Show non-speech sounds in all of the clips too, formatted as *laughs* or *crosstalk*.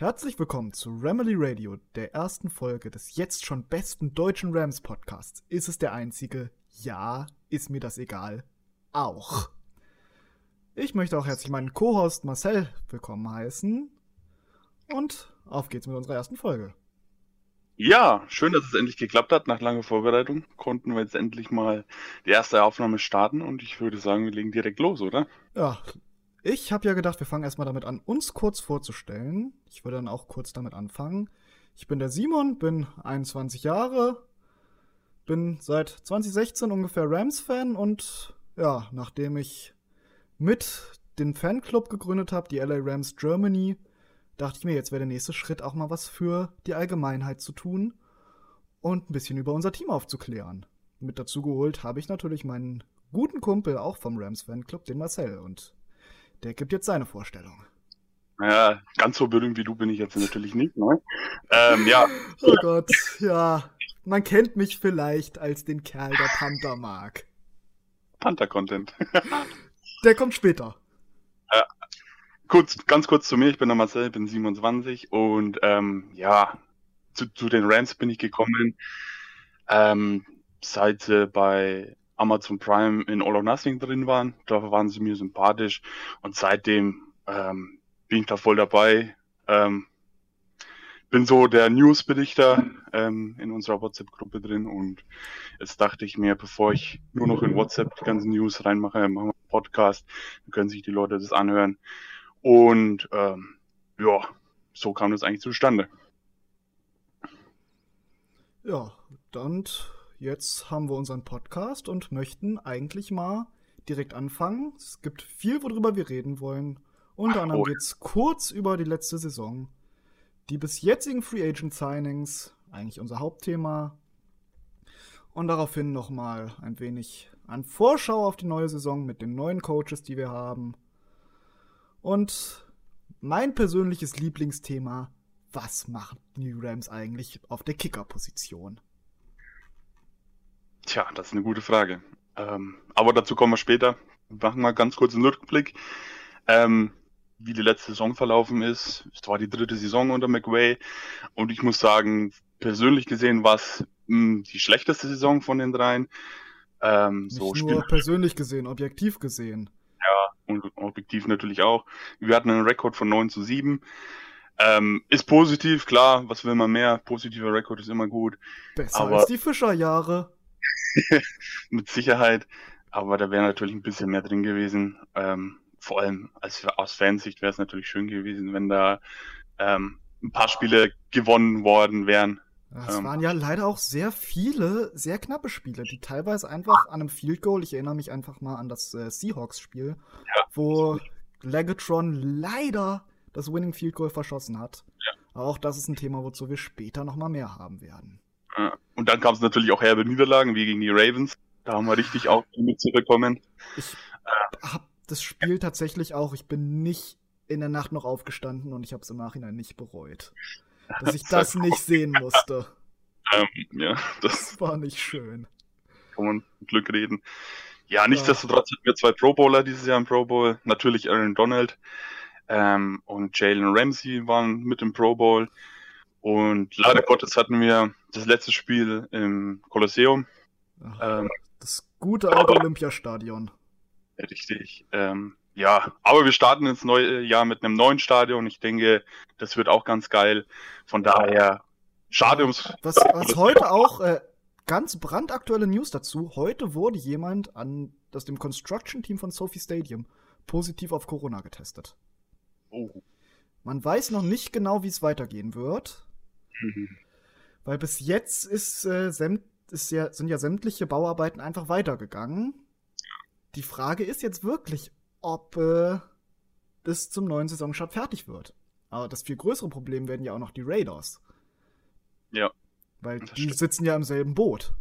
Herzlich willkommen zu Ramily Radio, der ersten Folge des jetzt schon besten deutschen Rams Podcasts. Ist es der einzige? Ja, ist mir das egal. Auch. Ich möchte auch herzlich meinen Co-Host Marcel willkommen heißen. Und auf geht's mit unserer ersten Folge. Ja, schön, dass es endlich geklappt hat. Nach langer Vorbereitung konnten wir jetzt endlich mal die erste Aufnahme starten und ich würde sagen, wir legen direkt los, oder? Ja, ich habe ja gedacht, wir fangen erstmal damit an, uns kurz vorzustellen. Ich würde dann auch kurz damit anfangen. Ich bin der Simon, bin 21 Jahre, bin seit 2016 ungefähr Rams-Fan und ja, nachdem ich mit den Fanclub gegründet habe, die LA Rams Germany, dachte ich mir, jetzt wäre der nächste Schritt auch mal was für die Allgemeinheit zu tun und ein bisschen über unser Team aufzuklären. Mit dazu geholt habe ich natürlich meinen guten Kumpel auch vom Rams Fanclub, den Marcel. Und der gibt jetzt seine Vorstellung. Ja, ganz so berühmt wie du bin ich jetzt natürlich nicht, ne? Ähm, ja. *laughs* Oh Gott, ja. Man kennt mich vielleicht als den Kerl, der Panther mag. Panther-Content. *laughs* der kommt später. Ja. Kurz, ganz kurz zu mir, ich bin der Marcel, bin 27 und ähm, ja, zu, zu den Rams bin ich gekommen, ähm, seit sie bei Amazon Prime in All or Nothing drin waren. Da waren sie mir sympathisch und seitdem ähm, bin ich da voll dabei. Ähm, bin so der Newsberichter ähm, in unserer WhatsApp-Gruppe drin und jetzt dachte ich mir, bevor ich nur noch in WhatsApp die ganzen News reinmache, machen wir einen Podcast, dann können sich die Leute das anhören. Und ähm, ja, so kam das eigentlich zustande. Ja, dann jetzt haben wir unseren Podcast und möchten eigentlich mal direkt anfangen. Es gibt viel, worüber wir reden wollen. Unter anderem geht es kurz über die letzte Saison, die bis jetzigen Free Agent Signings, eigentlich unser Hauptthema. Und daraufhin nochmal ein wenig an Vorschau auf die neue Saison mit den neuen Coaches, die wir haben. Und mein persönliches Lieblingsthema, was machen die Rams eigentlich auf der Kicker-Position? Tja, das ist eine gute Frage. Ähm, aber dazu kommen wir später. Wir machen mal ganz kurz einen Rückblick, ähm, wie die letzte Saison verlaufen ist. Es war die dritte Saison unter McWay und ich muss sagen, persönlich gesehen war es hm, die schlechteste Saison von den dreien. Ähm, Nicht so nur persönlich gesehen, objektiv gesehen. Ja, und objektiv natürlich auch. Wir hatten einen Rekord von 9 zu 7. Ähm, ist positiv, klar, was will man mehr? Positiver Rekord ist immer gut. Besser aber... als die Fischerjahre. *laughs* mit Sicherheit. Aber da wäre natürlich ein bisschen mehr drin gewesen. Ähm, vor allem als, aus Fansicht wäre es natürlich schön gewesen, wenn da ähm, ein paar Spiele gewonnen worden wären. Es ähm, waren ja leider auch sehr viele, sehr knappe Spiele, die teilweise einfach an einem Field Goal, ich erinnere mich einfach mal an das äh, Seahawks-Spiel, ja. wo Legatron leider das Winning Field Goal verschossen hat. Ja. auch das ist ein Thema, wozu wir später nochmal mehr haben werden. Und dann kam es natürlich auch herbe Niederlagen, wie gegen die Ravens. Da haben wir richtig auch mit zurückkommen. Ich habe das Spiel tatsächlich auch, ich bin nicht in der Nacht noch aufgestanden und ich habe es im Nachhinein nicht bereut. Dass ich *laughs* das nicht sehen musste. Ähm, ja, das, das, war nicht schön. Kann man mit Glück reden. Ja, nichtsdestotrotz hatten wir zwei Pro Bowler dieses Jahr im Pro Bowl. Natürlich Aaron Donald ähm, und Jalen Ramsey waren mit im Pro Bowl. Und leider Gottes hatten wir das letzte Spiel im Kolosseum. ähm, das gute alte Olympiastadion. Richtig. Ähm, ja, aber wir starten ins neue Jahr mit einem neuen Stadion. Ich denke, das wird auch ganz geil. Von daher, schade ums. Was, was heute auch äh, ganz brandaktuelle News dazu. Heute wurde jemand an das dem Construction Team von Sophie Stadium positiv auf Corona getestet. Oh. Man weiß noch nicht genau, wie es weitergehen wird. Mhm. Weil bis jetzt ist, äh, ist ja, sind ja sämtliche Bauarbeiten einfach weitergegangen. Die Frage ist jetzt wirklich, ob äh, bis zum neuen Saisonstart fertig wird. Aber das viel größere Problem werden ja auch noch die Raiders. Ja. Weil die stimmt. sitzen ja im selben Boot.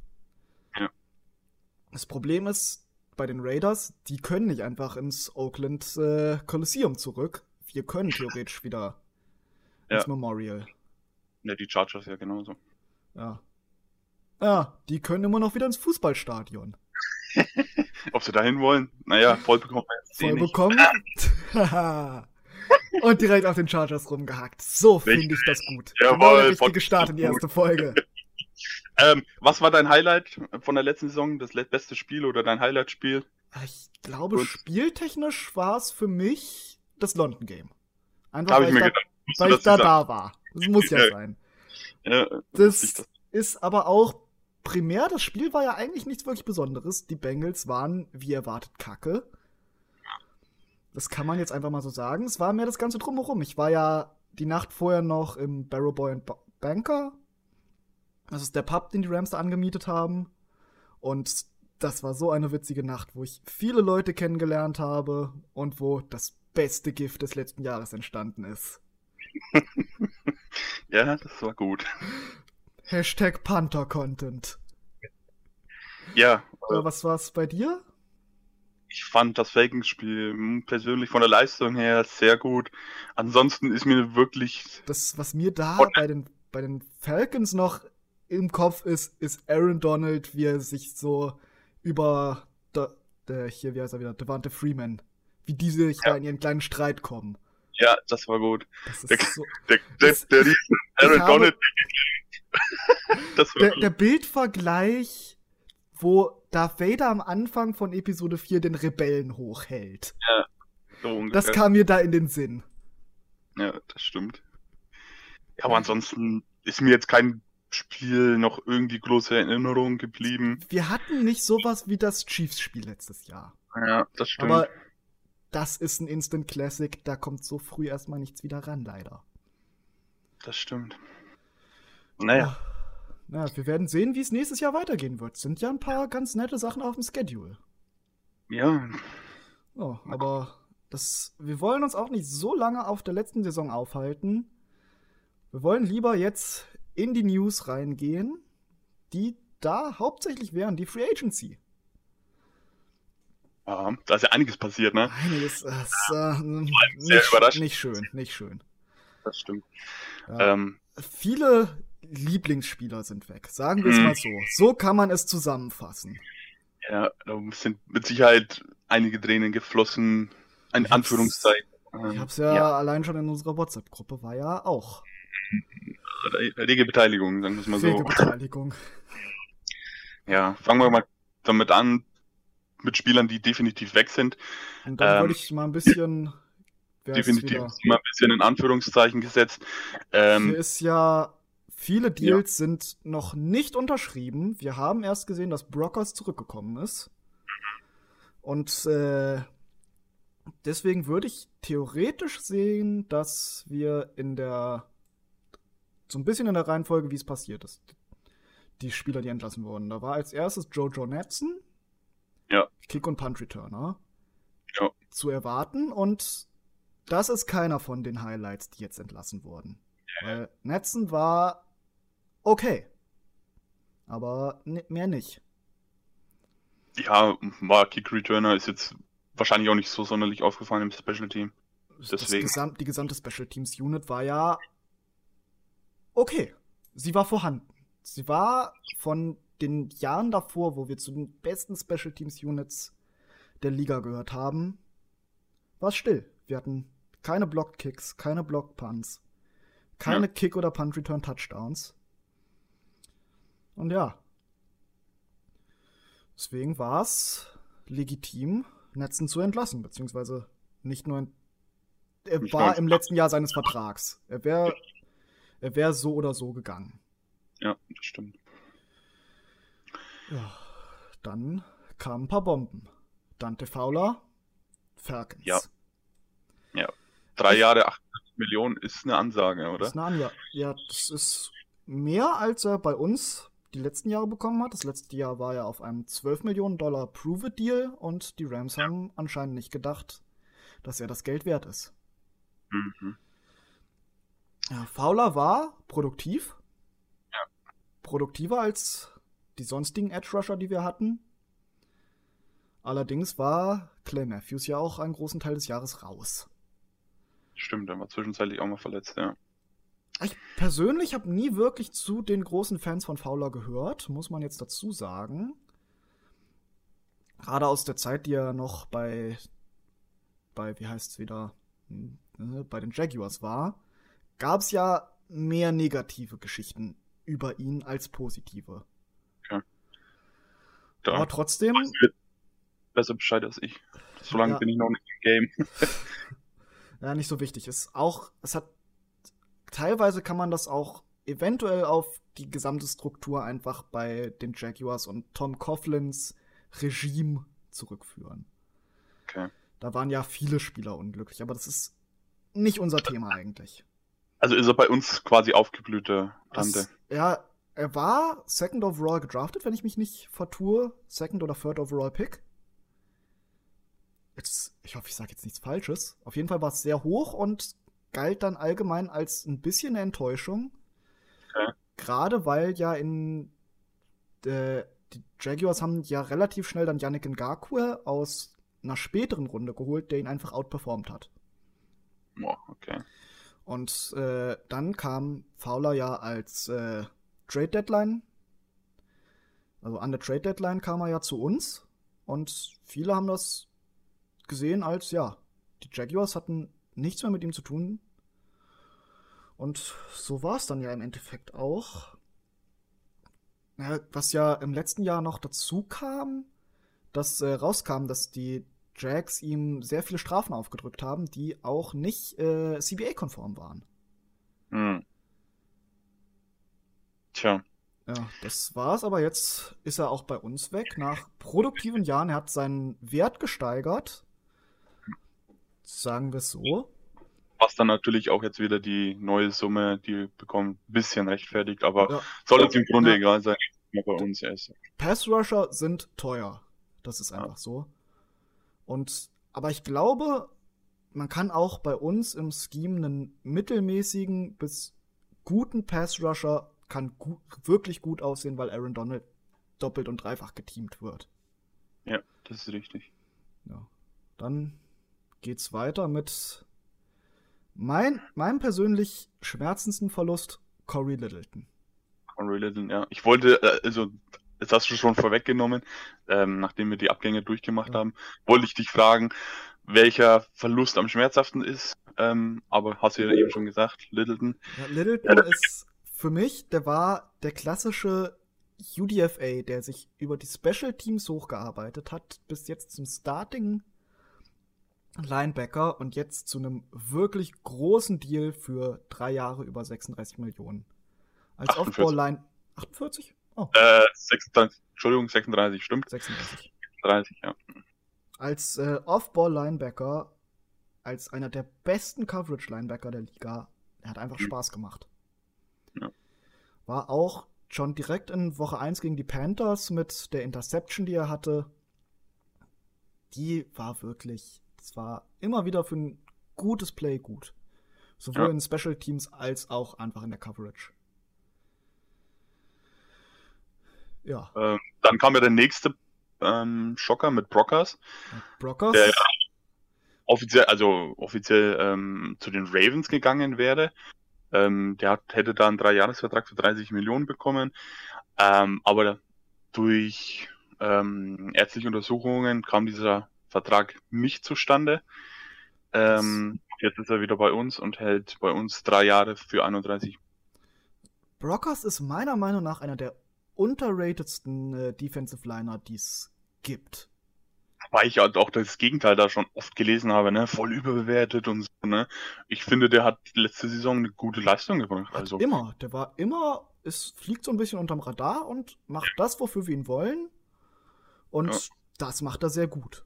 Ja. Das Problem ist, bei den Raiders, die können nicht einfach ins Oakland äh, Coliseum zurück. Wir können theoretisch wieder ja. ins Memorial. Ja, die Chargers ja genauso. Ja. Ja, die können immer noch wieder ins Fußballstadion. *laughs* Ob sie dahin wollen? Naja, voll bekommen jetzt Voll bekommen? *laughs* und direkt auf den Chargers rumgehackt. So finde ich das gut. Jawohl, genau der Start in die erste Folge. *laughs* Ähm, was war dein Highlight von der letzten Saison? Das beste Spiel oder dein Highlight-Spiel? Ich glaube, Gut. spieltechnisch war es für mich das London Game. Einfach weil ich mir da, weil ich da da war. Das muss Ja. sein. Ja, Das ich das- ist aber auch primär, das Spiel war ja eigentlich nichts wirklich Besonderes. Die Bengals waren, wie erwartet, kacke. Das kann man jetzt einfach mal so sagen. Es war mehr das Ganze drumherum. Ich war ja die Nacht vorher noch im Barrow Boy and Ba- Banker. Das ist der Pub, den die Rams da angemietet haben. Und das war so eine witzige Nacht, wo ich viele Leute kennengelernt habe und wo das beste Gift des letzten Jahres entstanden ist. *laughs* ja, das war gut. Hashtag Panther-Content. Ja, Oder was war's bei dir? ich fand das Falcons-Spiel hm, persönlich von der Leistung her sehr gut. Ansonsten ist mir wirklich Das, was mir da bei den, bei den Falcons noch im Kopf ist, ist Aaron Donald, wie er sich so über der hier, wie heißt er wieder, Devante Freeman, wie die sich da in ihren kleinen Streit kommen. Ja, das war gut. Das Der- so, Der, der, der, der Aaron Donald. der, *laughs* der Bildvergleich, wo Darth Vader am Anfang von Episode 4 den Rebellen hochhält. so ungefähr. Das kam mir da in den Sinn. Ja, das stimmt. Ja, aber ansonsten ist mir jetzt kein Spiel noch irgendwie große Erinnerung geblieben. Wir hatten nicht sowas wie das Chiefs-Spiel letztes Jahr. Ja, das stimmt. Aber das ist ein Instant Classic, da kommt so früh erstmal nichts wieder ran, leider. das stimmt. Naja, Ja, wir werden sehen, wie es nächstes Jahr weitergehen wird. Sind ja ein paar ganz nette Sachen auf dem Schedule. ja, Ja, aber das, wir wollen uns auch nicht so lange auf der letzten Saison aufhalten. Wir wollen lieber jetzt in die News reingehen, die da hauptsächlich wären, die Free Agency. Ja, da ist ja einiges passiert, ne? Einiges, äh, ist, äh, sehr nicht, nicht schön, nicht schön. Das stimmt. Ja. Ähm, Viele Lieblingsspieler sind weg, sagen wir es Mhm. mal so. So kann man es zusammenfassen. ja, da sind mit Sicherheit einige Tränen geflossen. In Ich hab's- Anführungszeichen. Ähm, Ich hab's ja, allein schon in unserer WhatsApp-Gruppe, war ja auch Re- Rege Beteiligung, sagen wir es mal rege so. Beteiligung. Ja, fangen wir mal damit an, mit Spielern, die definitiv weg sind. Und dann Ähm, würde ich mal ein bisschen. definitiv mal ein bisschen in Anführungszeichen gesetzt. Ähm, Hier ist ja. Viele Deals sind noch nicht unterschrieben. Wir haben erst gesehen, dass Brockers zurückgekommen ist. Und äh, deswegen würde ich theoretisch sehen, dass wir in der. So ein bisschen in der Reihenfolge, wie es passiert ist. Die Spieler, die entlassen wurden. Da war als erstes Jojo Netson. Ja. Kick- und Punt-Returner. Ja. Zu erwarten. Und das ist keiner von den Highlights, die jetzt entlassen wurden. Weil Netzen war okay. Aber mehr nicht. ja, war Kick Returner ist jetzt wahrscheinlich auch nicht so sonderlich aufgefallen im Special Team. Deswegen. Gesamt, die gesamte Special Teams Unit war ja okay. Sie war vorhanden. Sie war von den Jahren davor, wo wir zu den besten Special Teams Units der Liga gehört haben, war es still. Wir hatten keine Block-Kicks, keine Block-Punts, keine Ja. Kick- oder Punt-Return-Touchdowns. Und ja. Deswegen war es legitim, Netzen zu entlassen, beziehungsweise nicht nur ent er Nicht war im letzten Jahr seines Vertrags. Er wäre er wär so oder so gegangen. Ja, das stimmt. Ja, dann kamen ein paar Bomben. Dante Fowler, Falcons. Ja. Drei Jahre, 88 Millionen ist eine Ansage, oder? ist eine Anja. Ja, das ist mehr, als er bei uns die letzten Jahre bekommen hat. Das letzte Jahr war ja auf einem 12 Millionen Dollar Prove-It-Deal und die Rams haben anscheinend nicht gedacht, dass er das Geld wert ist. Mhm. Ja, Fowler war produktiv. Ja. Produktiver als die sonstigen Edge Rusher, die wir hatten. Allerdings war Clay Matthews ja auch einen großen Teil des Jahres raus. Stimmt, er war zwischenzeitlich auch mal verletzt, ja. Ich persönlich habe nie wirklich zu den großen Fans von Fowler gehört, muss man jetzt dazu sagen. Gerade aus der Zeit, die er noch bei, bei wie heißt's wieder, Hm, äh, bei den Jaguars war, gab es ja mehr negative Geschichten über ihn als positive. Da Aber trotzdem, besser Bescheid als ich. Solange Ja. bin ich noch nicht im Game. *laughs* ja, nicht so wichtig ist. Auch, es hat, teilweise kann man das auch eventuell auf die gesamte Struktur einfach bei den Jaguars und Tom Coughlins Regime zurückführen. Okay. Da waren ja viele Spieler unglücklich, aber das ist nicht unser Thema eigentlich. Also ist er bei uns quasi aufgeblühte Tante. Das, ja, er war Second Overall gedraftet, wenn ich mich nicht vertue. Second oder Third Overall Pick. Jetzt, ich hoffe, ich sage jetzt nichts Falsches. Auf jeden Fall war es sehr hoch und galt dann allgemein als ein bisschen eine Enttäuschung. Okay. Gerade weil ja in äh, die Jaguars haben ja relativ schnell dann Yannick Ngakwe aus einer späteren Runde geholt, der ihn einfach outperformt hat. Boah, okay. Und äh, dann kam Fowler ja als äh, Trade Deadline. Also an der Trade Deadline kam er ja zu uns. Und viele haben das gesehen als, ja, die Jaguars hatten nichts mehr mit ihm zu tun. Und so war es dann ja im Endeffekt auch. Was ja im letzten Jahr noch dazu kam, dass äh, rauskam, dass die Jags ihm sehr viele Strafen aufgedrückt haben, die auch nicht äh, CBA-konform waren. Hm. Tja, Ja, das war's, aber jetzt ist er auch bei uns weg. Nach produktiven Jahren, er hat seinen Wert gesteigert. Sagen wir es so. was dann natürlich auch jetzt wieder die neue Summe, die wir bekommen, ein bisschen rechtfertigt, aber Ja. soll uns im Grunde Ja. egal sein, ja, bei uns er ist. Pass-Rusher sind teuer. Das ist einfach so. Und, aber ich glaube, man kann auch bei uns im Scheme einen mittelmäßigen bis guten Pass-Rusher kann gu wirklich gut aussehen, weil Aaron Donald doppelt und dreifach geteamt wird. Ja, das ist richtig. Ja. Dann geht's weiter mit mein, meinem persönlich schmerzendsten Verlust, Corey Littleton. Conroy Littleton, ja. Ich wollte, äh, also, das hast du schon vorweggenommen, ähm, nachdem wir die Abgänge durchgemacht Ja. haben, wollte ich dich fragen, welcher Verlust am schmerzhaften ist, ähm, aber hast du ja eben schon gesagt, Littleton. Ja, Littleton ist für mich, der war der klassische UDFA, der sich über die Special Teams hochgearbeitet hat, bis jetzt zum Starting Linebacker und jetzt zu einem wirklich großen Deal für drei Jahre über 36 Millionen. Als 48. Off-Ball-Line. 48? Oh, Äh, 36, Entschuldigung, 36, stimmt, 36. 30, ja. als äh, Off-Ball-Linebacker, als einer der besten Coverage-Linebacker der Liga. Er hat einfach Mhm. Spaß gemacht. War auch schon direkt in Woche 1 gegen die Panthers mit der Interception, die er hatte. Die war wirklich, das war immer wieder für ein gutes Play gut. Sowohl Ja. in Special Teams als auch einfach in der Coverage. Ja, Ähm, dann kam ja der nächste ähm, Schocker mit Brockers. Brockers. Der- offiziell, also offiziell ähm, zu den Ravens gegangen wäre. Ähm, der hat, hätte da einen Dreijahresvertrag für 30 Millionen bekommen. Ähm, aber durch ähm, ärztliche Untersuchungen kam dieser Vertrag nicht zustande. Ähm, jetzt ist er wieder bei uns und hält bei uns drei Jahre für 31. Brockers ist meiner Meinung nach einer der unterratedsten äh, Defensive Liner, die es gibt. Weil ich halt auch das Gegenteil da schon oft gelesen habe, ne? Voll überbewertet und so, ne? Ich finde, der hat letzte Saison eine gute Leistung gebracht. Hat Also, immer, der war immer, es fliegt so ein bisschen unterm Radar und macht das, wofür wir ihn wollen. Und Ja. das macht er sehr gut.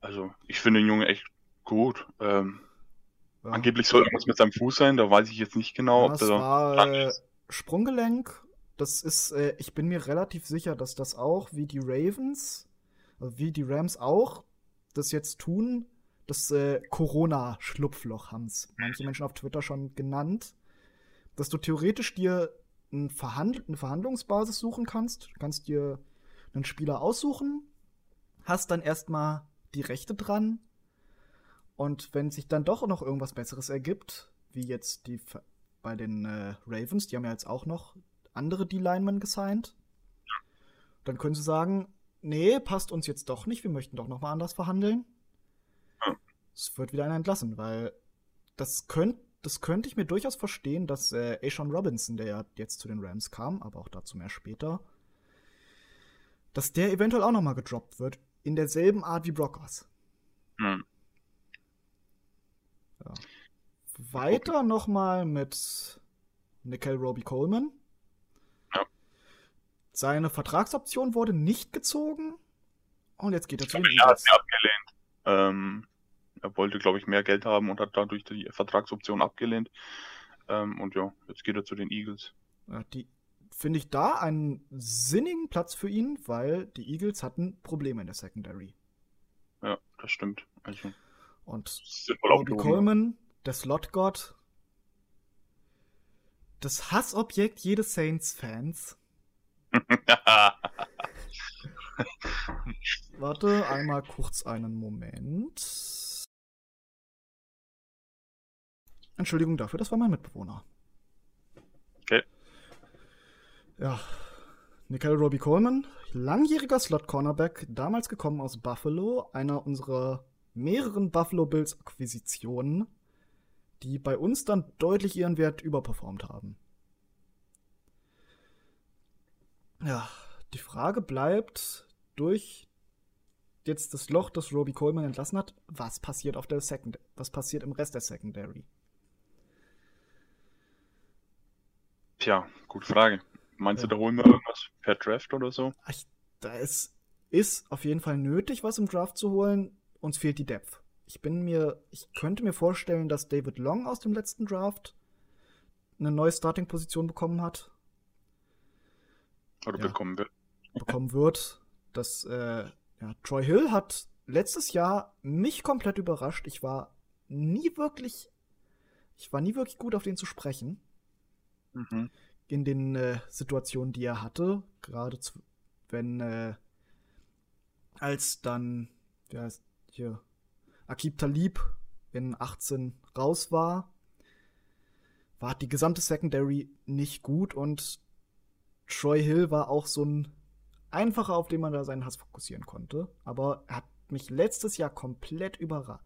also ich finde den Jungen echt gut. Ähm, Ja. Angeblich soll irgendwas mit seinem Fuß sein, da weiß ich jetzt nicht genau, Ja, ob der war äh. Sprunggelenk. Das ist, äh, ich bin mir relativ sicher, dass das auch wie die Ravens, wie die Rams auch, das jetzt tun. Das äh, Corona-Schlupfloch haben es manche Menschen auf Twitter schon genannt. Dass du theoretisch dir ein Verhand eine Verhandlungsbasis suchen kannst. Du kannst dir einen Spieler aussuchen, hast dann erstmal die Rechte dran. Und wenn sich dann doch noch irgendwas Besseres ergibt, wie jetzt die bei den äh, Ravens, die haben ja jetzt auch noch andere D-Linemen gesigned, dann können sie sagen, nee, passt uns jetzt doch nicht, wir möchten doch noch mal anders verhandeln. Ja. Es wird wieder einer entlassen, weil das könnte das könnte ich mir durchaus verstehen, dass äh, Ashawn Robinson, der ja jetzt zu den Rams kam, aber auch dazu mehr später, dass der eventuell auch noch mal gedroppt wird in derselben Art wie Brockers. Hm. Ja. Weiter noch mal mit Nickel Roby Coleman. Seine Vertragsoption wurde nicht gezogen und jetzt geht er zu den Er hat Eagles. sie abgelehnt. Ähm, er wollte, glaube ich, mehr Geld haben und hat dadurch die Vertragsoption abgelehnt. Ähm, und ja, jetzt geht er zu den Eagles. Ja, die finde ich da einen sinnigen Platz für ihn, weil die Eagles hatten Probleme in der Secondary. Ja, das stimmt. Also, Und Drogen. Coleman, der Slot-Gott, das Hassobjekt jedes Saints-Fans. *laughs* Warte, einmal kurz einen Moment. Entschuldigung dafür, das war mein Mitbewohner. Okay. Ja. Nickel Robbie Coleman, langjähriger Slot-Cornerback, damals gekommen aus Buffalo, einer unserer mehreren Buffalo Bills-Akquisitionen, die bei uns dann deutlich ihren Wert überperformt haben. Ja, die Frage bleibt, durch jetzt das Loch, das Robbie Coleman entlassen hat, was passiert auf der Second, was passiert im Rest der Secondary? Tja, gute Frage. Meinst Ja. du, da holen wir irgendwas per Draft oder so? Ich, da ist, ist auf jeden Fall nötig, was im Draft zu holen. Uns fehlt die Depth. Ich bin mir, ich könnte mir vorstellen, dass David Long aus dem letzten Draft eine neue Starting-Position bekommen hat, Oder Ja. bekommen wir? bekommen wird. Das, äh, ja, Troy Hill hat letztes Jahr mich komplett überrascht. Ich war nie wirklich, ich war nie wirklich gut auf den zu sprechen. Mhm. in den äh, Situationen, die er hatte, gerade zu, wenn äh, als dann wie heißt hier Akib Talib in 18 raus war, war die gesamte Secondary nicht gut und Troy Hill war auch so ein einfacher, auf den man da seinen Hass fokussieren konnte. Aber er hat mich letztes Jahr komplett überra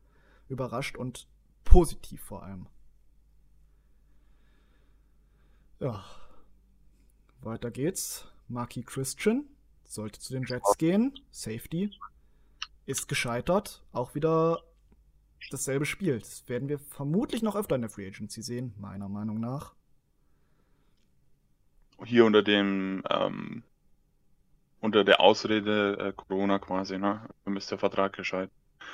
überrascht und positiv vor allem. Ja. Weiter geht's. Marky Christian sollte zu den Jets gehen. Safety. Ist gescheitert. Auch wieder dasselbe Spiel. Das werden wir vermutlich noch öfter in der Free Agency sehen, meiner Meinung nach. Hier unter dem, ähm, unter der Ausrede äh, Corona quasi, ne? Dann ist der Vertrag gescheit.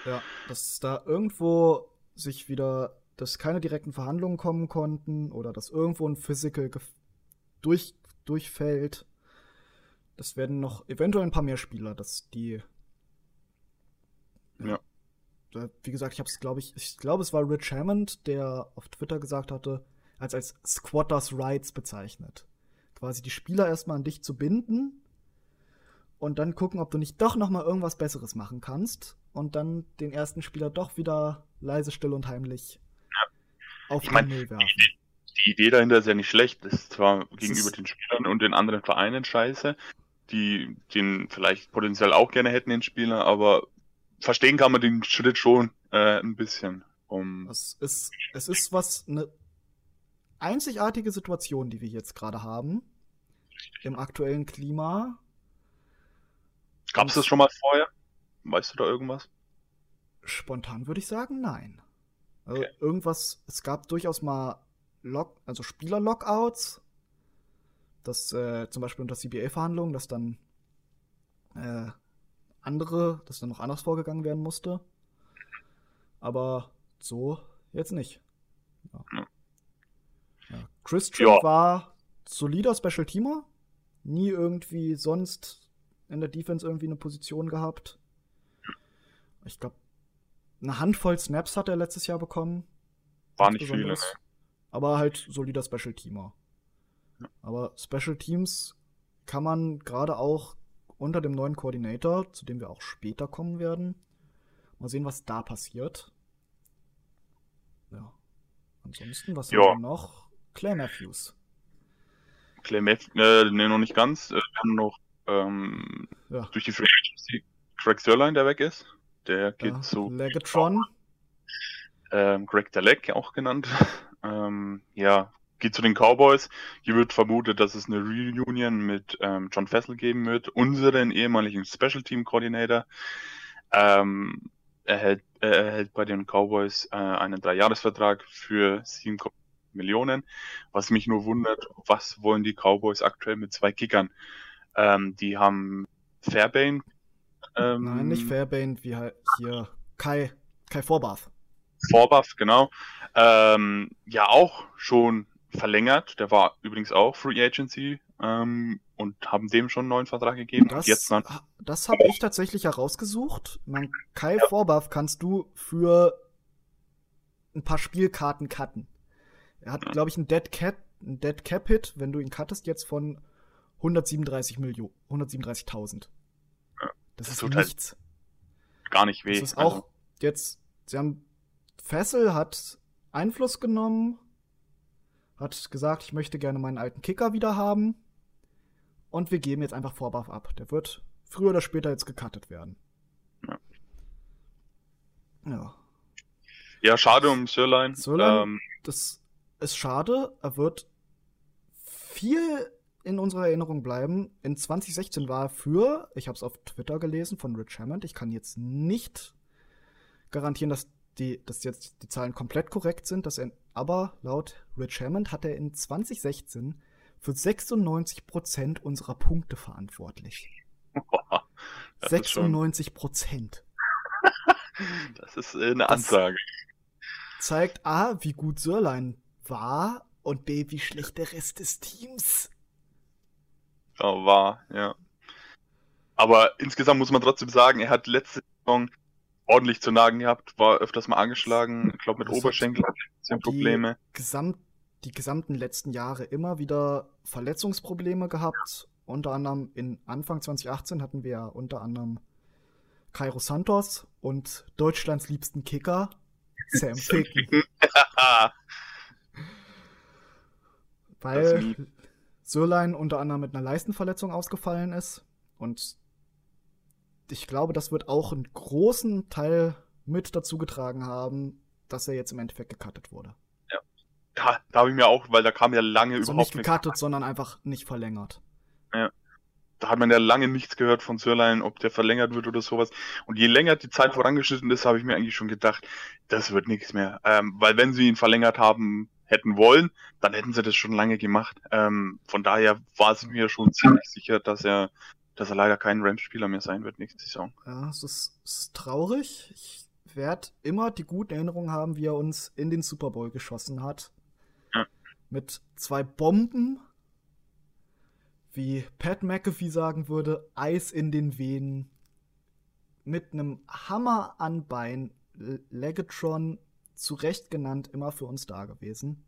Ja, dass da irgendwo sich wieder, dass keine direkten Verhandlungen kommen konnten oder dass irgendwo ein Physical durch, durchfällt. Das werden noch eventuell ein paar mehr Spieler, dass die. Ja. Da- Wie gesagt, ich habe es, glaube ich, ich glaube, es war Rich Hammond, der auf Twitter gesagt hatte, als als Squatters Rights bezeichnet. Quasi die Spieler erstmal an dich zu binden und dann gucken, ob du nicht doch noch mal irgendwas Besseres machen kannst und dann den ersten Spieler doch wieder leise, still und heimlich auf Ich den mein, Müll werfen. Die Idee dahinter ist ja nicht schlecht. Das ist zwar gegenüber ist- den Spielern und den anderen Vereinen scheiße, die den vielleicht potenziell auch gerne hätten, den Spieler, aber verstehen kann man den Schritt schon äh, ein bisschen. Um, Es ist, es ist was, eine einzigartige Situation, die wir jetzt gerade haben. Im aktuellen Klima. Gab es das schon mal vorher? Weißt du da irgendwas? Spontan würde ich sagen, nein. Also Okay. irgendwas, es gab durchaus mal Lock, also Spieler-Lockouts, dass äh, zum Beispiel unter CBA-Verhandlungen, dass dann äh, andere, dass dann noch anders vorgegangen werden musste. Aber so jetzt nicht. Ja. Ja. Ja. Christian Ja. war solider Special Teamer, nie irgendwie sonst in der Defense irgendwie eine Position gehabt. Ich glaube, eine Handvoll Snaps hat er letztes Jahr bekommen. War nicht viele. Aber halt solider Special Teamer. Ja. Aber Special Teams kann man gerade auch unter dem neuen Coordinator, zu dem wir auch später kommen werden, mal sehen, was da passiert. Ja. Ansonsten, was Ja. haben wir noch? Clay Matthews. Math, äh, ne, noch nicht ganz. Äh, Wir haben noch ähm, Ja. durch die Free Agency Craig Sörlein, der weg ist. Der geht ja. zu. Legatron. ähm, Greg Dalek auch genannt. *laughs* ähm, ja, geht zu den Cowboys. Hier wird vermutet, dass es eine Reunion mit ähm, John Fessel geben wird, unseren ehemaligen Special Team Coordinator. Ähm, er, hält, er erhält bei den Cowboys äh, einen Dreijahresvertrag für 7 Millionen. Was mich nur wundert, was wollen die Cowboys aktuell mit zwei Kickern? Ähm, die haben Fairbairn. Ähm, Nein, nicht Fairbairn, wie halt hier Kai, Kai Vorbath. Vorbath, genau. Ähm, ja, auch schon verlängert. Der war übrigens auch Free Agency ähm, und haben dem schon einen neuen Vertrag gegeben. Das, jetzt das habe ich tatsächlich herausgesucht. Man, Kai ja. Vorbath kannst du für ein paar Spielkarten cutten. Er hat, glaube ich, einen Dead Cap, einen Dead Cap Hit, wenn du ihn cuttest jetzt von 137 Millionen, 137.000. Ja. Das, das ist nichts. Halt gar nicht weh. Das ist auch also. jetzt, sie haben Fessel hat Einfluss genommen hat gesagt, ich möchte gerne meinen alten Kicker wieder haben. Und wir geben jetzt einfach Vorbuff ab. Der wird früher oder später jetzt gecuttet werden. Ja. Ja, ja schade um Sirlein. Sirlein, ähm, das ist schade. Er wird viel in unserer Erinnerung bleiben. In 2016 war er für, ich habe es auf Twitter gelesen von Rich Hammond, ich kann jetzt nicht garantieren, dass die, dass jetzt die Zahlen komplett korrekt sind, dass er, aber laut Rich Hammond hat er in 2016 für 96 Prozent unserer Punkte verantwortlich. *laughs* Boah, 96 Prozent. *laughs* das ist äh, eine Ansage. Das zeigt A, wie gut Sörlein war und B, wie schlecht der Rest des Teams. Ja, war, ja. Aber insgesamt muss man trotzdem sagen, er hat letzte Saison ordentlich zu nagen gehabt, war öfters mal angeschlagen, ich glaube mit das Oberschenkel hat Probleme. Gesamt, die gesamten letzten Jahre immer wieder Verletzungsprobleme gehabt. Unter anderem in Anfang 2018 hatten wir ja unter anderem Cairo Santos und Deutschlands liebsten Kicker, Sam *laughs* Ficken. *laughs* Weil Sörlein unter anderem mit einer Leistenverletzung ausgefallen ist und ich glaube, das wird auch einen großen Teil mit dazu getragen haben, dass er jetzt im Endeffekt gecuttet wurde. Ja. Da, da habe ich mir auch, weil da kam ja lange also überhaupt nicht gecuttet, sondern einfach nicht verlängert. Ja. Da hat man ja lange nichts gehört von Sirlein, ob der verlängert wird oder sowas. Und je länger die Zeit vorangeschnitten ist, habe ich mir eigentlich schon gedacht, das wird nichts mehr. Ähm, weil wenn sie ihn verlängert haben hätten wollen, dann hätten sie das schon lange gemacht. Ähm, von daher war es mir schon ziemlich sicher, dass er dass er leider kein Rams-Spieler mehr sein wird nächste Saison. Ja, es ist, es ist traurig. Ich werde immer die guten Erinnerungen haben, wie er uns in den Super Bowl geschossen hat. Ja. Mit zwei Bomben. Wie Pat McAfee sagen würde, Eis in den Venen. Mit einem Hammer an Bein. Legatron, zu Recht genannt, immer für uns da gewesen.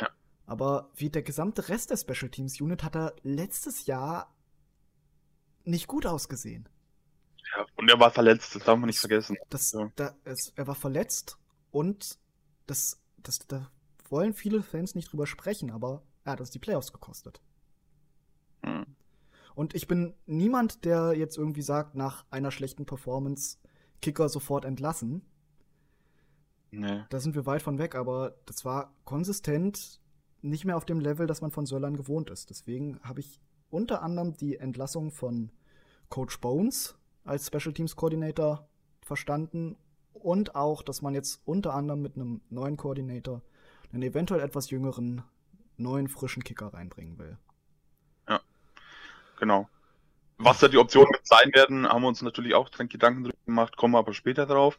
Ja. Aber wie der gesamte Rest der Special Teams Unit hat er letztes Jahr nicht gut ausgesehen. Ja, und er war verletzt, das darf man nicht vergessen. Das, ja. da, es, er war verletzt und das, das, da wollen viele Fans nicht drüber sprechen, aber er hat uns die Playoffs gekostet. Hm. Und ich bin niemand, der jetzt irgendwie sagt, nach einer schlechten Performance Kicker sofort entlassen. Nee. Da sind wir weit von weg, aber das war konsistent nicht mehr auf dem Level, das man von Sörlein gewohnt ist. Deswegen habe ich unter anderem die Entlassung von Coach Bones als Special Teams Coordinator verstanden und auch, dass man jetzt unter anderem mit einem neuen Coordinator einen eventuell etwas jüngeren, neuen, frischen Kicker reinbringen will. Ja, genau. Was da die Optionen sein werden, haben wir uns natürlich auch Gedanken drüber gemacht, kommen aber später drauf.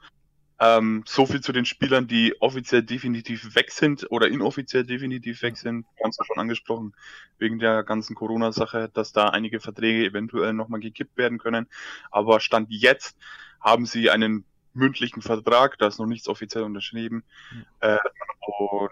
Ähm, so viel zu den Spielern, die offiziell definitiv weg sind oder inoffiziell definitiv weg sind. Wir haben es ja schon angesprochen, wegen der ganzen Corona-Sache, dass da einige Verträge eventuell nochmal gekippt werden können. Aber Stand jetzt haben sie einen mündlichen Vertrag, da ist noch nichts offiziell unterschrieben. Mhm. Äh,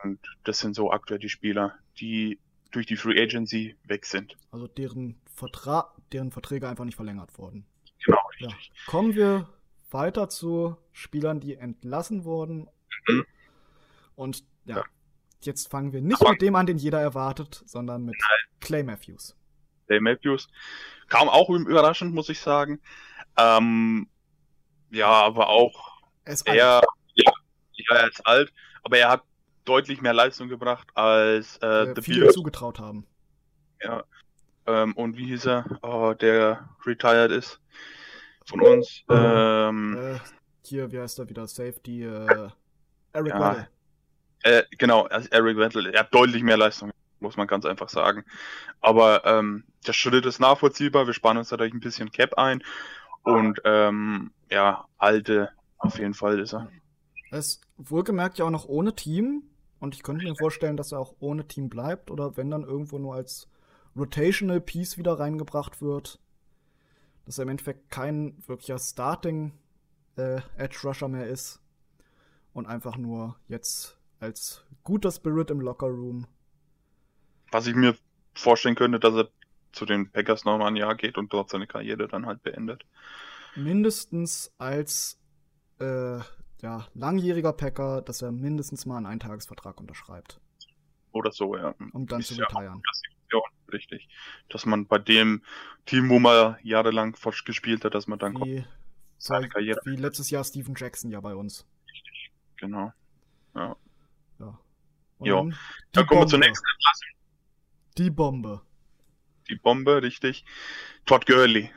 und das sind so aktuell die Spieler, die durch die Free Agency weg sind. Also deren Vertrag, deren Verträge einfach nicht verlängert wurden. Genau, richtig. Ja. Kommen wir weiter zu Spielern, die entlassen wurden. Mhm. Und ja, ja, jetzt fangen wir nicht Aber mit dem an, den jeder erwartet, sondern mit Nein. Clay Matthews. Clay Matthews kam auch überraschend, muss ich sagen. Ähm, ja, aber auch er, ja, ja, Ja, er ist alt, aber er hat deutlich mehr Leistung gebracht als äh, äh, viele Beard. zugetraut haben. Ja. Ähm, und wie hieß er? Oh, der retired ist von uns. Ähm, Äh, hier, wie heißt er wieder? Safety, äh, Eric Ja. Weddle. äh, genau, also Eric Wendell. Er hat deutlich mehr Leistung, muss man ganz einfach sagen. Aber ähm, der Schritt ist nachvollziehbar. Wir sparen uns dadurch ein bisschen Cap ein. Und ähm, ja, alte, auf jeden Fall ist er. Er ist wohlgemerkt ja auch noch ohne Team. Und ich könnte mir vorstellen, dass er auch ohne Team bleibt. Oder wenn dann irgendwo nur als Rotational Piece wieder reingebracht wird. Dass er im Endeffekt kein wirklicher Starting äh, Edge Rusher mehr ist. Und einfach nur jetzt als guter Spirit im Locker Room. Was ich mir vorstellen könnte, dass er zu den Packers noch mal ein Jahr geht und dort seine Karriere dann halt beendet. Mindestens als äh, ja, langjähriger Packer, dass er mindestens mal einen Eintagesvertrag unterschreibt, Oder so, ja. um dann Ist zu retiren. Ja, richtig. Dass man bei dem Team, wo man jahrelang gespielt hat, dass man dann kommt, Wie, seine Karriere. wie letztes Jahr Steven Jackson ja bei uns. Genau. Ja. Und Jo. dann Dann kommen wir zur nächsten Entlassung. Die Bombe. Die Bombe, richtig. Todd Gurley.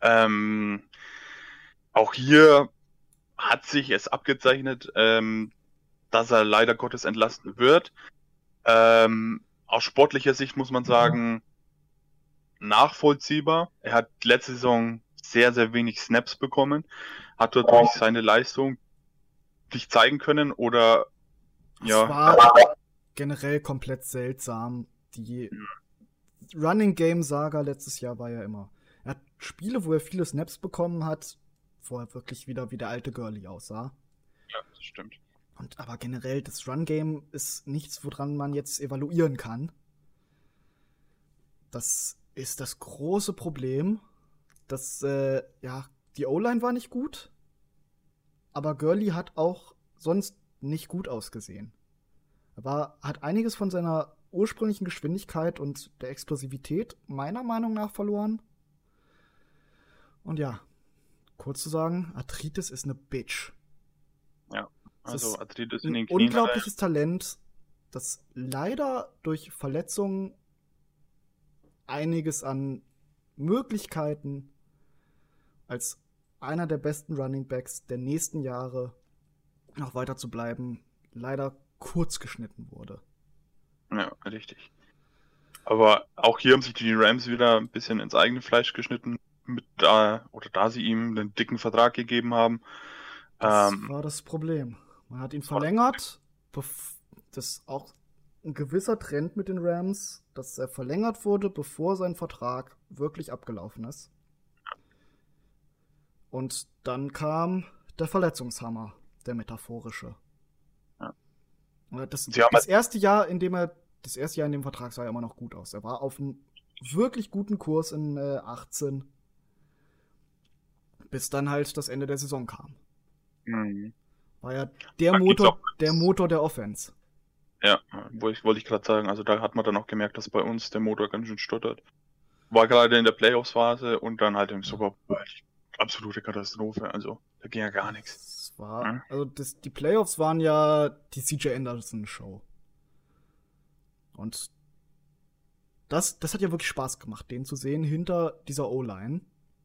Ähm, auch hier hat sich es abgezeichnet, ähm, dass er leider Gottes entlassen wird. Ähm, aus sportlicher Sicht muss man sagen, nachvollziehbar. Er hat letzte Saison sehr, sehr wenig Snaps bekommen, hat dort durch seine Leistung nicht zeigen können oder Das ja, war generell komplett seltsam. Die Running Game Saga letztes Jahr war ja immer. Er hat Spiele, wo er viele Snaps bekommen hat, wo er wirklich wieder wie der alte Girlie aussah. ja, das stimmt. Und aber generell, das Run Game ist nichts, woran man jetzt evaluieren kann. Das ist das große Problem. Das, äh, ja, die O-Line war nicht gut. Aber Gurley hat auch sonst nicht gut ausgesehen. Er war, hat einiges von seiner ursprünglichen Geschwindigkeit und der Explosivität meiner Meinung nach verloren. Und ja, kurz zu sagen, Arthritis ist eine Bitch. Also Arthritis in den Knien. unglaubliches Talent, das leider durch Verletzungen einiges an Möglichkeiten als einer der besten Running Backs der nächsten Jahre noch weiter zu bleiben, leider kurz geschnitten wurde. Ja, richtig. Aber auch hier haben sich die Rams wieder ein bisschen ins eigene Fleisch geschnitten, mit da, oder da sie ihm einen dicken Vertrag gegeben haben. Das Ähm, war das Problem. Man hat ihn verlängert. Das ist auch ein gewisser Trend mit den Rams, dass er verlängert wurde, bevor sein Vertrag wirklich abgelaufen ist. Und dann kam der Verletzungshammer, der metaphorische. Ja. Das, das erste Jahr, in dem er, das erste Jahr in dem Vertrag sah er immer noch gut aus. Er war auf einem wirklich guten Kurs in äh, 18, bis dann halt das Ende der Saison kam. mh, War ja der Da Motor, der Motor der Offense. ja, wo ich, wollte ich gerade sagen, also da hat man dann auch gemerkt, dass bei uns der Motor ganz schön stottert. War gerade in der Playoffs-Phase und dann halt im Super Bowl. Absolute Katastrophe, also da ging ja gar nichts. Das war, Ja. also das, die Playoffs waren ja die CJ Anderson Show. Und das, das hat ja wirklich Spaß gemacht, den zu sehen hinter dieser O-Line.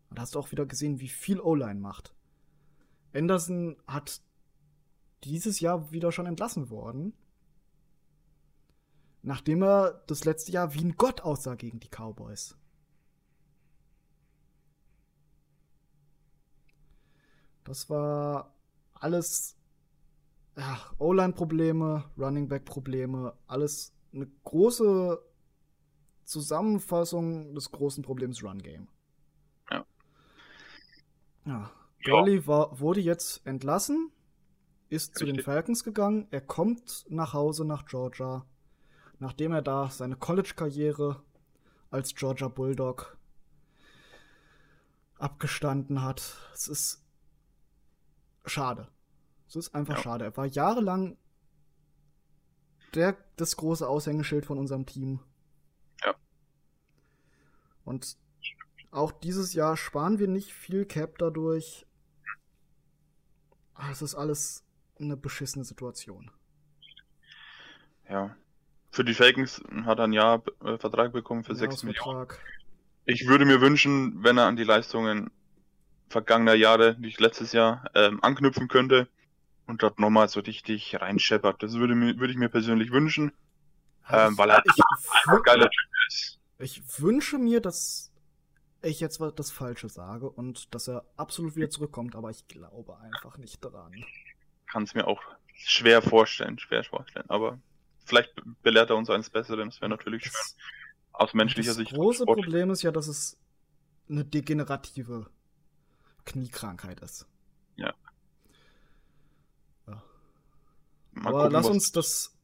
Und da hast du auch wieder gesehen, wie viel O-Line macht. Anderson hat dieses Jahr wieder schon entlassen worden. Nachdem er das letzte Jahr wie ein Gott aussah gegen die Cowboys. Das war alles O-Line-Probleme, Running Back-Probleme, alles eine große Zusammenfassung des großen Problems Run Game. Ja. Ja. Ja. Gurley war, wurde jetzt entlassen, ist zu den. Falcons gegangen, er kommt nach Hause nach Georgia, nachdem er da seine College-Karriere als Georgia Bulldog abgestanden hat. Es ist schade. Es ist einfach Ja. schade. Er war jahrelang der, das große Aushängeschild von unserem Team. Ja. Und auch dieses Jahr sparen wir nicht viel Cap dadurch. Ah, Es ist alles eine beschissene Situation. Ja. Für die Falcons hat er ein Jahr äh, Vertrag bekommen für 6 Millionen. Ich würde mir wünschen, wenn er an die Leistungen vergangener Jahre, nicht letztes Jahr, ähm, anknüpfen könnte und dort nochmal so richtig reinscheppert. Das würde, mir, würde ich mir persönlich wünschen, ähm, weil er ein geiler Typ ist. ich wünsche mir, dass ich jetzt was das Falsche sage und dass er absolut wieder zurückkommt, aber ich glaube einfach nicht dran. Kann es mir auch schwer vorstellen, schwer vorstellen. Aber vielleicht belehrt er uns eines Besseren, das wäre natürlich schön. Das, Aus menschlicher das Sicht. große sportlich. Problem ist ja, dass es eine degenerative Kniekrankheit ist. Mal Aber gucken, lass uns das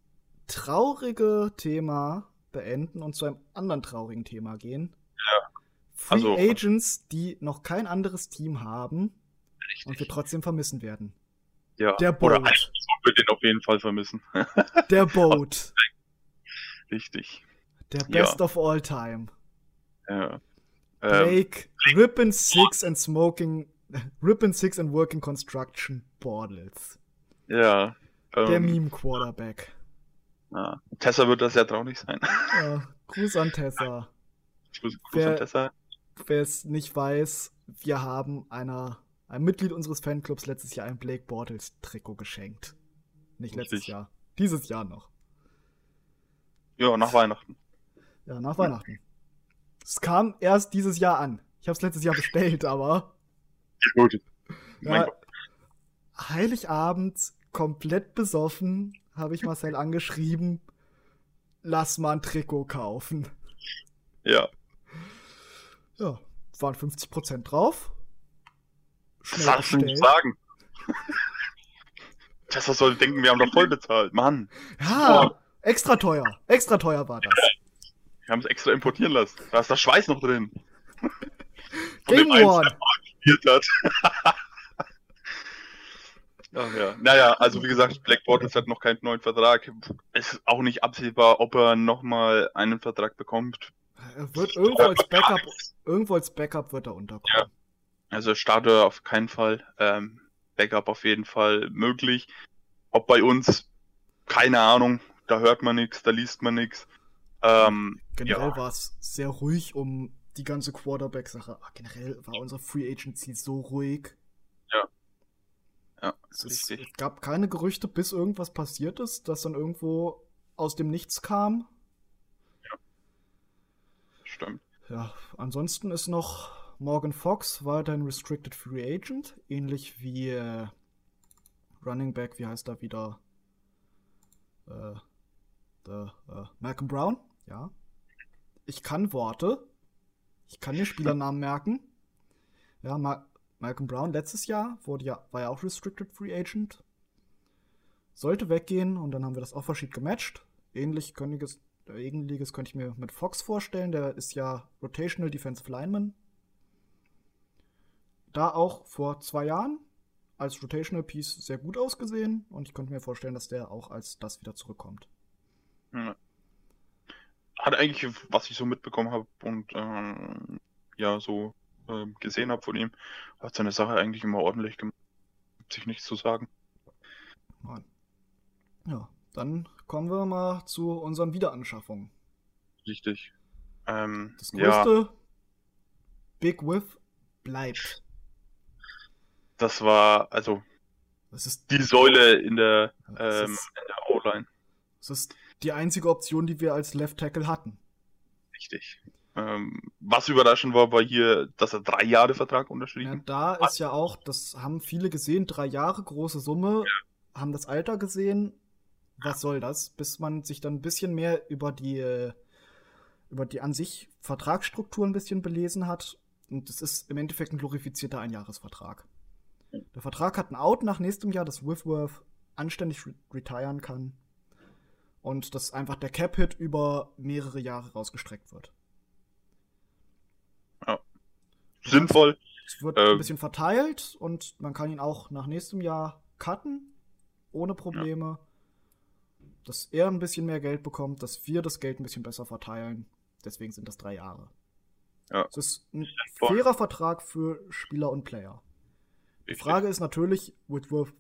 traurige Thema beenden und zu einem anderen traurigen Thema gehen. Free also- Agents, die noch kein anderes Team haben und wir Richtig. trotzdem vermissen werden. Ja. Der Oder Boat. einer wird den auf jeden Fall vermissen. *laughs* Der Boat. *laughs* Richtig. Der Ja. Best of All Time. Ja. Ähm, Blake, Rippin Six and Smoking, *laughs* Rippin Six and Working Construction Bortles. ja. Der Ähm, Meme Quarterback. ja. Tessa wird das sehr traurig sein. Ja, Gruß an Tessa. Gruß, Gruß Wer- an Tessa. Wer es nicht weiß, wir haben einer, einem Mitglied unseres Fanclubs letztes Jahr ein Blake Bortles Trikot geschenkt. Nicht letztes Richtig. Jahr. Dieses Jahr noch. Ja, nach Weihnachten. Ja, nach Weihnachten. Es kam erst dieses Jahr an. Ich habe es letztes Jahr bestellt, aber Gut. Mein ja. Heiligabend komplett besoffen habe ich Marcel angeschrieben, lass mal ein Trikot kaufen. Ja. Ja, waren 50% drauf. Das Schnell darfst du nicht sagen. *laughs* Tessa soll denken, wir haben doch voll bezahlt. Mann, Ja, extra teuer. Extra teuer war das. wir haben es extra importieren lassen. Da ist der Schweiß noch drin. *laughs* Von Game dem One. hat. *laughs* Ach ja. Naja, also wie gesagt, Black Bortles hat noch keinen neuen Vertrag. Es ist auch nicht absehbar, ob er nochmal einen Vertrag bekommt. Er wird irgendwo als Backup, irgendwo als Backup wird er unterkommen. Also Starter auf keinen Fall. Ähm, Backup auf jeden Fall möglich. Ob bei uns, keine Ahnung. Da hört man nichts, da liest man nichts. Ähm, Generell ja. war es sehr ruhig um die ganze Quarterback-Sache. Ah, Generell war unser Free Agency so ruhig. ja, Es, ist, richtig. es gab keine Gerüchte, bis irgendwas passiert ist, das dann irgendwo aus dem Nichts kam. Stimmt. Ja, ansonsten ist noch Morgan Fox weiterhin Restricted Free Agent, ähnlich wie äh, Running Back, wie heißt er wieder? Äh, der, äh, Malcolm Brown, ja. Ich kann Worte. Ich kann mir Spielernamen merken. Ja, Ma Malcolm Brown letztes Jahr wurde ja, war ja auch Restricted Free Agent. Sollte weggehen und dann haben wir das Offersheet gematcht. Ähnlich könntes, ähnliches könnte ich mir mit Fox vorstellen. Der ist ja Rotational Defensive Lineman. Da auch vor zwei Jahren als Rotational Piece sehr gut ausgesehen und ich könnte mir vorstellen, dass der auch als das wieder zurückkommt. Ja. Hat eigentlich, was ich so mitbekommen habe und ähm, ja, so ähm, gesehen habe von ihm, hat seine Sache eigentlich immer ordentlich gemacht. Gibt sich nichts zu sagen. Nein. Ja, dann kommen wir mal zu unseren Wiederanschaffungen. Richtig. Ähm, Das ja, größte Big Whiff bleibt. Das war also Das ist, die Säule in der, ähm, O-Line. das ist die einzige Option, die wir als Left Tackle hatten. Richtig. Ähm, was überraschend war, war hier, dass er drei Jahre Vertrag Ja, unterschrieben. da ist ja auch, das haben viele gesehen, drei Jahre, große Summe, haben das Alter gesehen. Was soll das? Bis man sich dann ein bisschen mehr über die, äh, über die an sich Vertragsstruktur ein bisschen belesen hat. Und das ist im Endeffekt ein glorifizierter Einjahresvertrag. Der Vertrag hat ein Out nach nächstem Jahr, dass Whitworth anständig re retiren kann. Und dass einfach der Cap-Hit über mehrere Jahre rausgestreckt wird. Sinnvoll. Es wird Ähm. ein bisschen verteilt und man kann ihn auch nach nächstem Jahr cutten, ohne Probleme. Dass er ein bisschen mehr Geld bekommt, dass wir das Geld ein bisschen besser verteilen. Deswegen sind das drei Jahre. Ja. Es ist ein fairer Vertrag für Spieler und Player. Die. Frage ist natürlich, Whitworth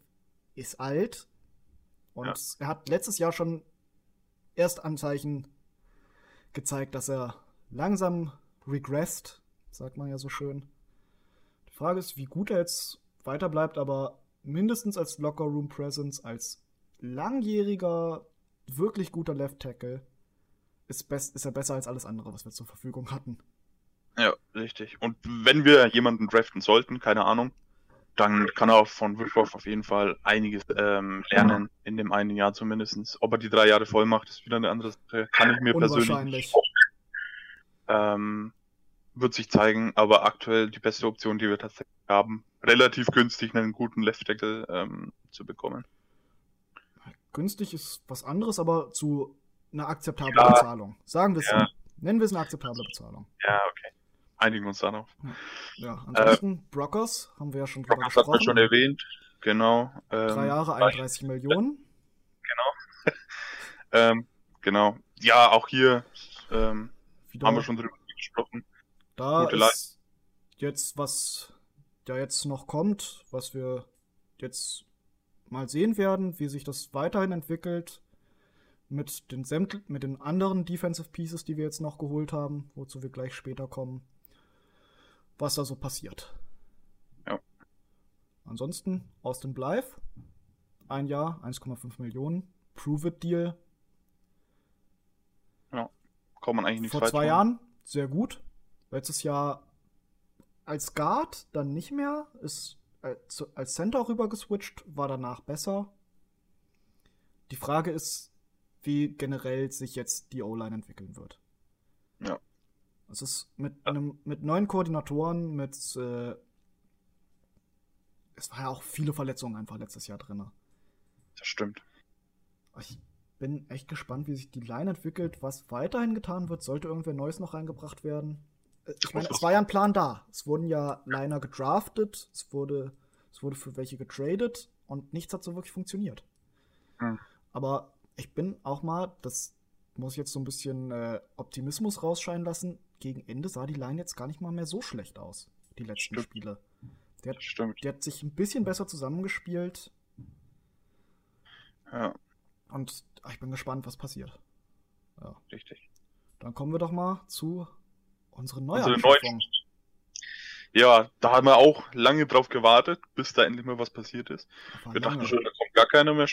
ist alt. Und ja. er hat letztes Jahr schon erst Anzeichen gezeigt, dass er langsam regressed, sagt man ja so schön. Die Frage ist, wie gut er jetzt weiterbleibt, aber mindestens als Locker Room Presence, als langjähriger, wirklich guter Left Tackle, ist, ist er besser als alles andere, was wir zur Verfügung hatten. Ja, richtig. Und wenn wir jemanden draften sollten, keine Ahnung, dann kann er auch von Whitworth auf jeden Fall einiges ähm, lernen, in dem einen Jahr zumindest. Ob er die drei Jahre voll macht, ist wieder eine andere Sache. Kann ich mir persönlich nicht ähm, Wird sich zeigen, aber aktuell die beste Option, die wir tatsächlich haben, relativ günstig einen guten Left Tackle ähm, zu bekommen. Günstig ist was anderes, aber zu einer akzeptablen ja. Bezahlung. Sagen wir es ja. Nennen wir es eine akzeptable Bezahlung. Ja, okay einigen uns darauf. Ja, ansonsten äh, Brockers haben wir ja schon drüber Brockers hat man schon erwähnt, genau. Ähm, Drei Jahre, 31 Millionen. Genau. *laughs* ähm, genau. Ja, auch hier ähm, haben wir schon drüber gesprochen. Da Gute ist jetzt was ja jetzt noch kommt, was wir jetzt mal sehen werden, wie sich das weiterhin entwickelt mit den, mit den anderen Defensive Pieces, die wir jetzt noch geholt haben, wozu wir gleich später kommen was da so passiert. Ja. Ansonsten Austin Blythe, ein Jahr, 1,5 Millionen, Prove-It-Deal. Ja, kann man eigentlich nicht Vor zwei Jahren sehr gut. Letztes Jahr als Guard dann nicht mehr, ist als Center rüber geswitcht, war danach besser. Die Frage ist, wie generell sich jetzt die O-Line entwickeln wird. Ja. Es ist mit einem, mit neuen Koordinatoren, mit äh, es war ja auch viele Verletzungen einfach letztes Jahr drin. Das stimmt. Ich bin echt gespannt, wie sich die Line entwickelt, was weiterhin getan wird. Sollte irgendwer Neues noch reingebracht werden? Äh, ich meine, es war ja ein Plan da. Es wurden ja Liner gedraftet, es wurde, es wurde für welche getradet und nichts hat so wirklich funktioniert. Hm. Aber ich bin auch mal, das muss ich jetzt so ein bisschen äh, Optimismus rausscheinen lassen gegen Ende sah die Line jetzt gar nicht mal mehr so schlecht aus, die letzten Stimmt. Spiele. Der, hat, Stimmt. der hat sich ein bisschen besser zusammengespielt. Ja. Und ach, ich bin gespannt, was passiert. Ja. Richtig. Dann kommen wir doch mal zu unseren Neuanschaffungen. Ja, da haben wir auch lange drauf gewartet, bis da endlich mal was passiert ist. Wir lange. dachten schon, da kommt gar keiner mehr.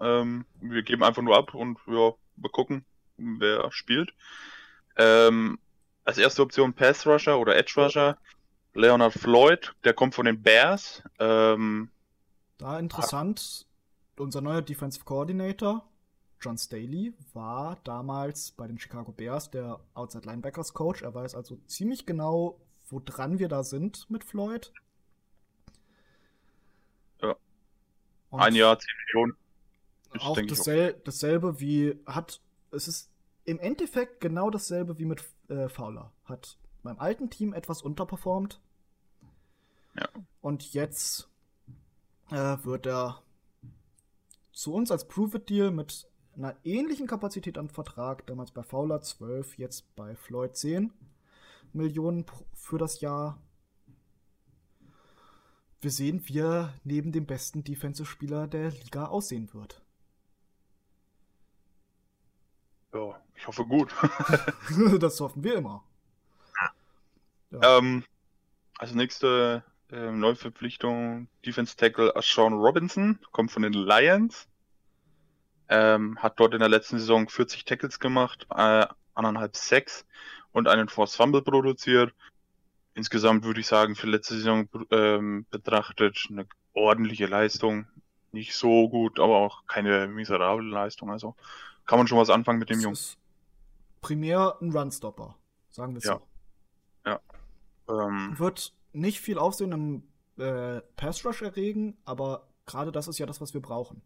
Ähm, wir geben einfach nur ab und ja, wir gucken, wer spielt. Ähm, als erste Option Pass Rusher oder Edge Rusher. Leonard Floyd, der kommt von den Bears. Ähm, da interessant, unser neuer Defensive Coordinator, John Staley, war damals bei den Chicago Bears der Outside Linebackers Coach. Er weiß also ziemlich genau, woran wir da sind mit Floyd. Ja. Und Ein Jahr, 10 Millionen. auch dasselbe, dasselbe wie hat, es ist im Endeffekt genau dasselbe wie mit äh, Fowler. Hat beim alten Team etwas unterperformt. Ja. Und jetzt äh, wird er zu uns als Prove-It-Deal mit einer ähnlichen Kapazität an Vertrag, damals bei Fowler 12, jetzt bei Floyd 10 Millionen für das Jahr. Wir sehen, wie er neben dem besten Defensive-Spieler der Liga aussehen wird. Ja, ich hoffe gut. *laughs* *laughs* das hoffen wir immer. Ja. Ähm, als nächste äh, Neuverpflichtung Defense Tackle Sean Robinson, kommt von den Lions. Ähm, hat dort in der letzten Saison 40 Tackles gemacht, äh, anderthalb Sacks und einen Force Fumble produziert. Insgesamt würde ich sagen, für letzte Saison ähm, betrachtet eine ordentliche Leistung. Nicht so gut, aber auch keine miserable Leistung. Also kann man schon was anfangen mit dem Jungen. Primär ein Runstopper, sagen wir es ja. so. Ja. Ähm, Wird nicht viel Aufsehen im äh, Pass Rush erregen, aber gerade das ist ja das, was wir brauchen.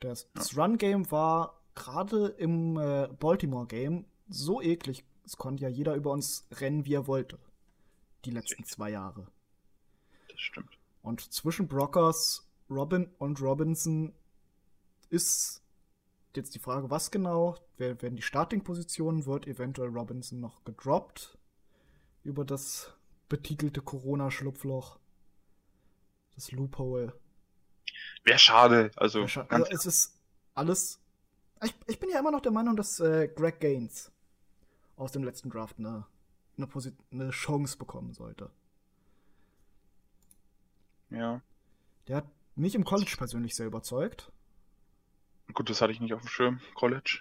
Das, ja. das Run-Game war gerade im äh, Baltimore-Game so eklig, es konnte ja jeder über uns rennen, wie er wollte. Die letzten zwei Jahre. Das stimmt. Und zwischen Brockers, Robin und Robinson ist jetzt die Frage, was genau? Wer werden die Starting-Positionen? Wird eventuell Robinson noch gedroppt über das betitelte Corona-Schlupfloch? Das Loophole. Wäre schade. Also, Wär scha also es ist alles. Ich, ich bin ja immer noch der Meinung, dass äh, Greg Gaines aus dem letzten Draft eine, eine, eine Chance bekommen sollte. Ja. Der hat mich im College persönlich sehr überzeugt. Gut, das hatte ich nicht auf dem Schirm, College.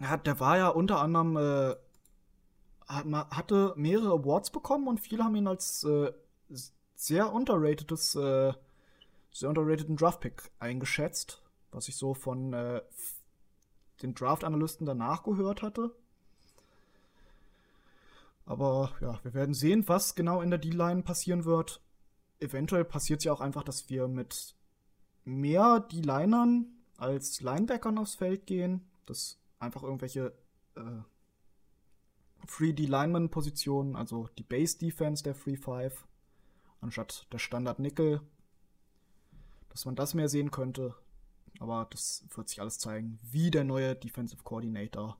Ja, der war ja unter anderem, äh, hatte mehrere Awards bekommen und viele haben ihn als äh, sehr underratedes, äh, sehr underrateden Draftpick eingeschätzt, was ich so von äh, den Draft-Analysten danach gehört hatte. Aber ja, wir werden sehen, was genau in der D-Line passieren wird. Eventuell passiert es ja auch einfach, dass wir mit mehr D-Linern als Linebackern aufs Feld gehen. Dass einfach irgendwelche äh, Free D-Lineman-Positionen, also die Base-Defense der Free Five, anstatt der Standard-Nickel, dass man das mehr sehen könnte. Aber das wird sich alles zeigen, wie der neue Defensive Coordinator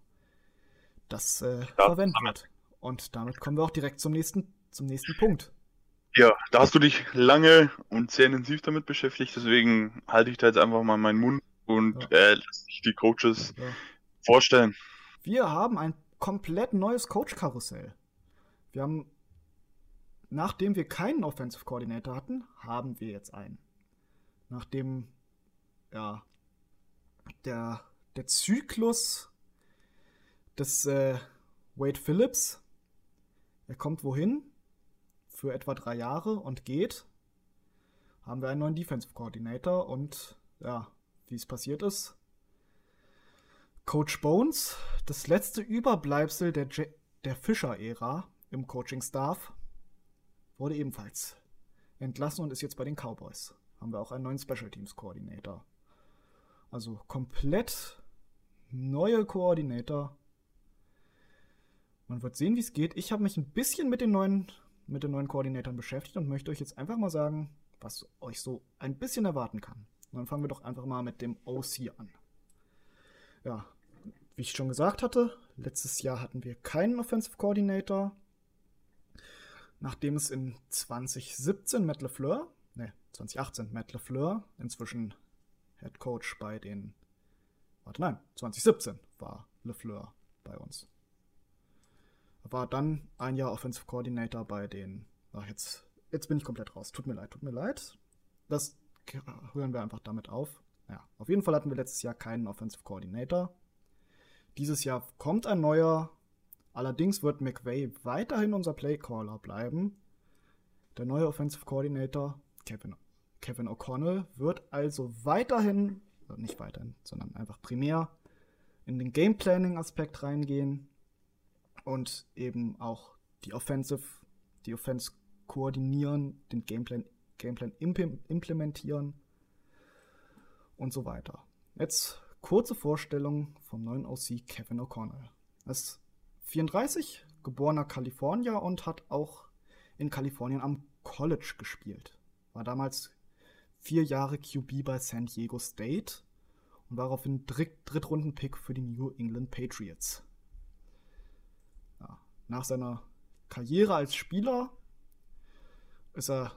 das äh, verwenden wird. Und damit kommen wir auch direkt zum nächsten, zum nächsten Punkt. Ja, da hast du dich lange und sehr intensiv damit beschäftigt, deswegen halte ich da jetzt einfach mal meinen Mund und ja. äh, lasse ich die Coaches ja. vorstellen. Wir haben ein komplett neues Coach-Karussell. Wir haben, nachdem wir keinen Offensive Coordinator hatten, haben wir jetzt einen. Nachdem, ja, der, der Zyklus des äh, Wade Phillips er kommt wohin? Für etwa drei Jahre und geht. Haben wir einen neuen Defensive Coordinator und ja, wie es passiert ist. Coach Bones, das letzte Überbleibsel der, der Fischer-Ära im Coaching-Staff, wurde ebenfalls entlassen und ist jetzt bei den Cowboys. Haben wir auch einen neuen Special Teams Coordinator. Also komplett neue Koordinator man wird sehen, wie es geht. Ich habe mich ein bisschen mit den neuen, mit den neuen Koordinatoren beschäftigt und möchte euch jetzt einfach mal sagen, was euch so ein bisschen erwarten kann. Und dann fangen wir doch einfach mal mit dem OC an. Ja, wie ich schon gesagt hatte, letztes Jahr hatten wir keinen Offensive Coordinator. Nachdem es in 2017 Matt LeFleur, ne, 2018 Matt LeFleur, inzwischen Head Coach bei den, warte nein, 2017 war LeFleur bei uns war dann ein Jahr Offensive Coordinator bei den. Ach, jetzt, jetzt bin ich komplett raus. Tut mir leid, tut mir leid. Das hören wir einfach damit auf. Ja, auf jeden Fall hatten wir letztes Jahr keinen Offensive Coordinator. Dieses Jahr kommt ein neuer. Allerdings wird McVay weiterhin unser Playcaller bleiben. Der neue Offensive Coordinator, Kevin, Kevin O'Connell, wird also weiterhin, also nicht weiterhin, sondern einfach primär in den Game Planning Aspekt reingehen und eben auch die Offensive, die Offense koordinieren, den Gameplan, Gameplan implementieren und so weiter. Jetzt kurze Vorstellung vom neuen OC Kevin O'Connell. Er ist 34, geborener Kalifornier und hat auch in Kalifornien am College gespielt. War damals vier Jahre QB bei San Diego State und war auf den Dritt Drittrunden-Pick für die New England Patriots nach seiner Karriere als Spieler ist er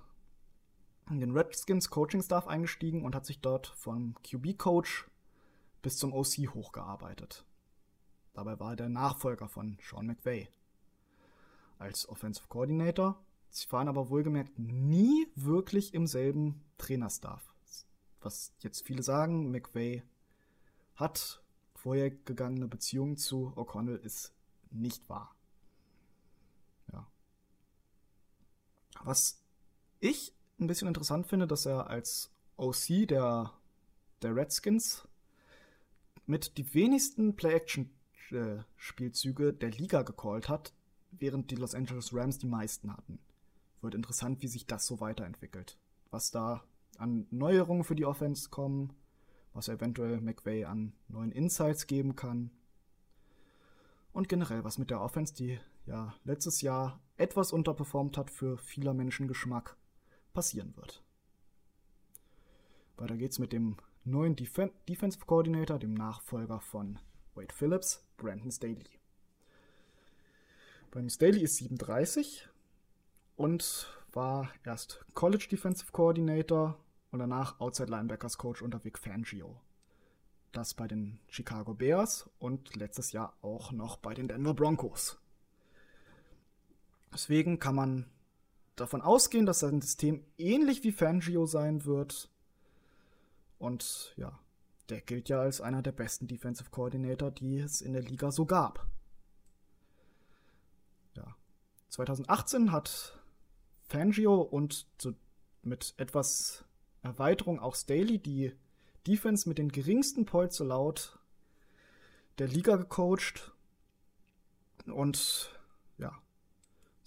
in den Redskins Coaching Staff eingestiegen und hat sich dort vom QB-Coach bis zum OC hochgearbeitet. Dabei war er der Nachfolger von Sean McVay als Offensive Coordinator. Sie waren aber wohlgemerkt nie wirklich im selben Trainerstaff. Was jetzt viele sagen, McVay hat vorhergegangene Beziehungen zu O'Connell, ist nicht wahr. Was ich ein bisschen interessant finde, dass er als OC der, der Redskins mit die wenigsten Play-Action-Spielzüge der Liga gecallt hat, während die Los Angeles Rams die meisten hatten. Wird interessant, wie sich das so weiterentwickelt. Was da an Neuerungen für die Offense kommen, was eventuell McVay an neuen Insights geben kann. Und generell, was mit der Offense, die ja letztes Jahr etwas unterperformt hat für vieler Menschen Geschmack, passieren wird. Weiter geht's mit dem neuen Def Defensive Coordinator, dem Nachfolger von Wade Phillips, Brandon Staley. Brandon Staley ist 37 und war erst College Defensive Coordinator und danach Outside Linebackers Coach unter Vic Fangio. das bei den Chicago Bears und letztes Jahr auch noch bei den Denver Broncos. Deswegen kann man davon ausgehen, dass sein System ähnlich wie Fangio sein wird. Und ja, der gilt ja als einer der besten Defensive Coordinator, die es in der Liga so gab. Ja. 2018 hat Fangio und so mit etwas Erweiterung auch Staley die Defense mit den geringsten Points laut der Liga gecoacht. Und ja,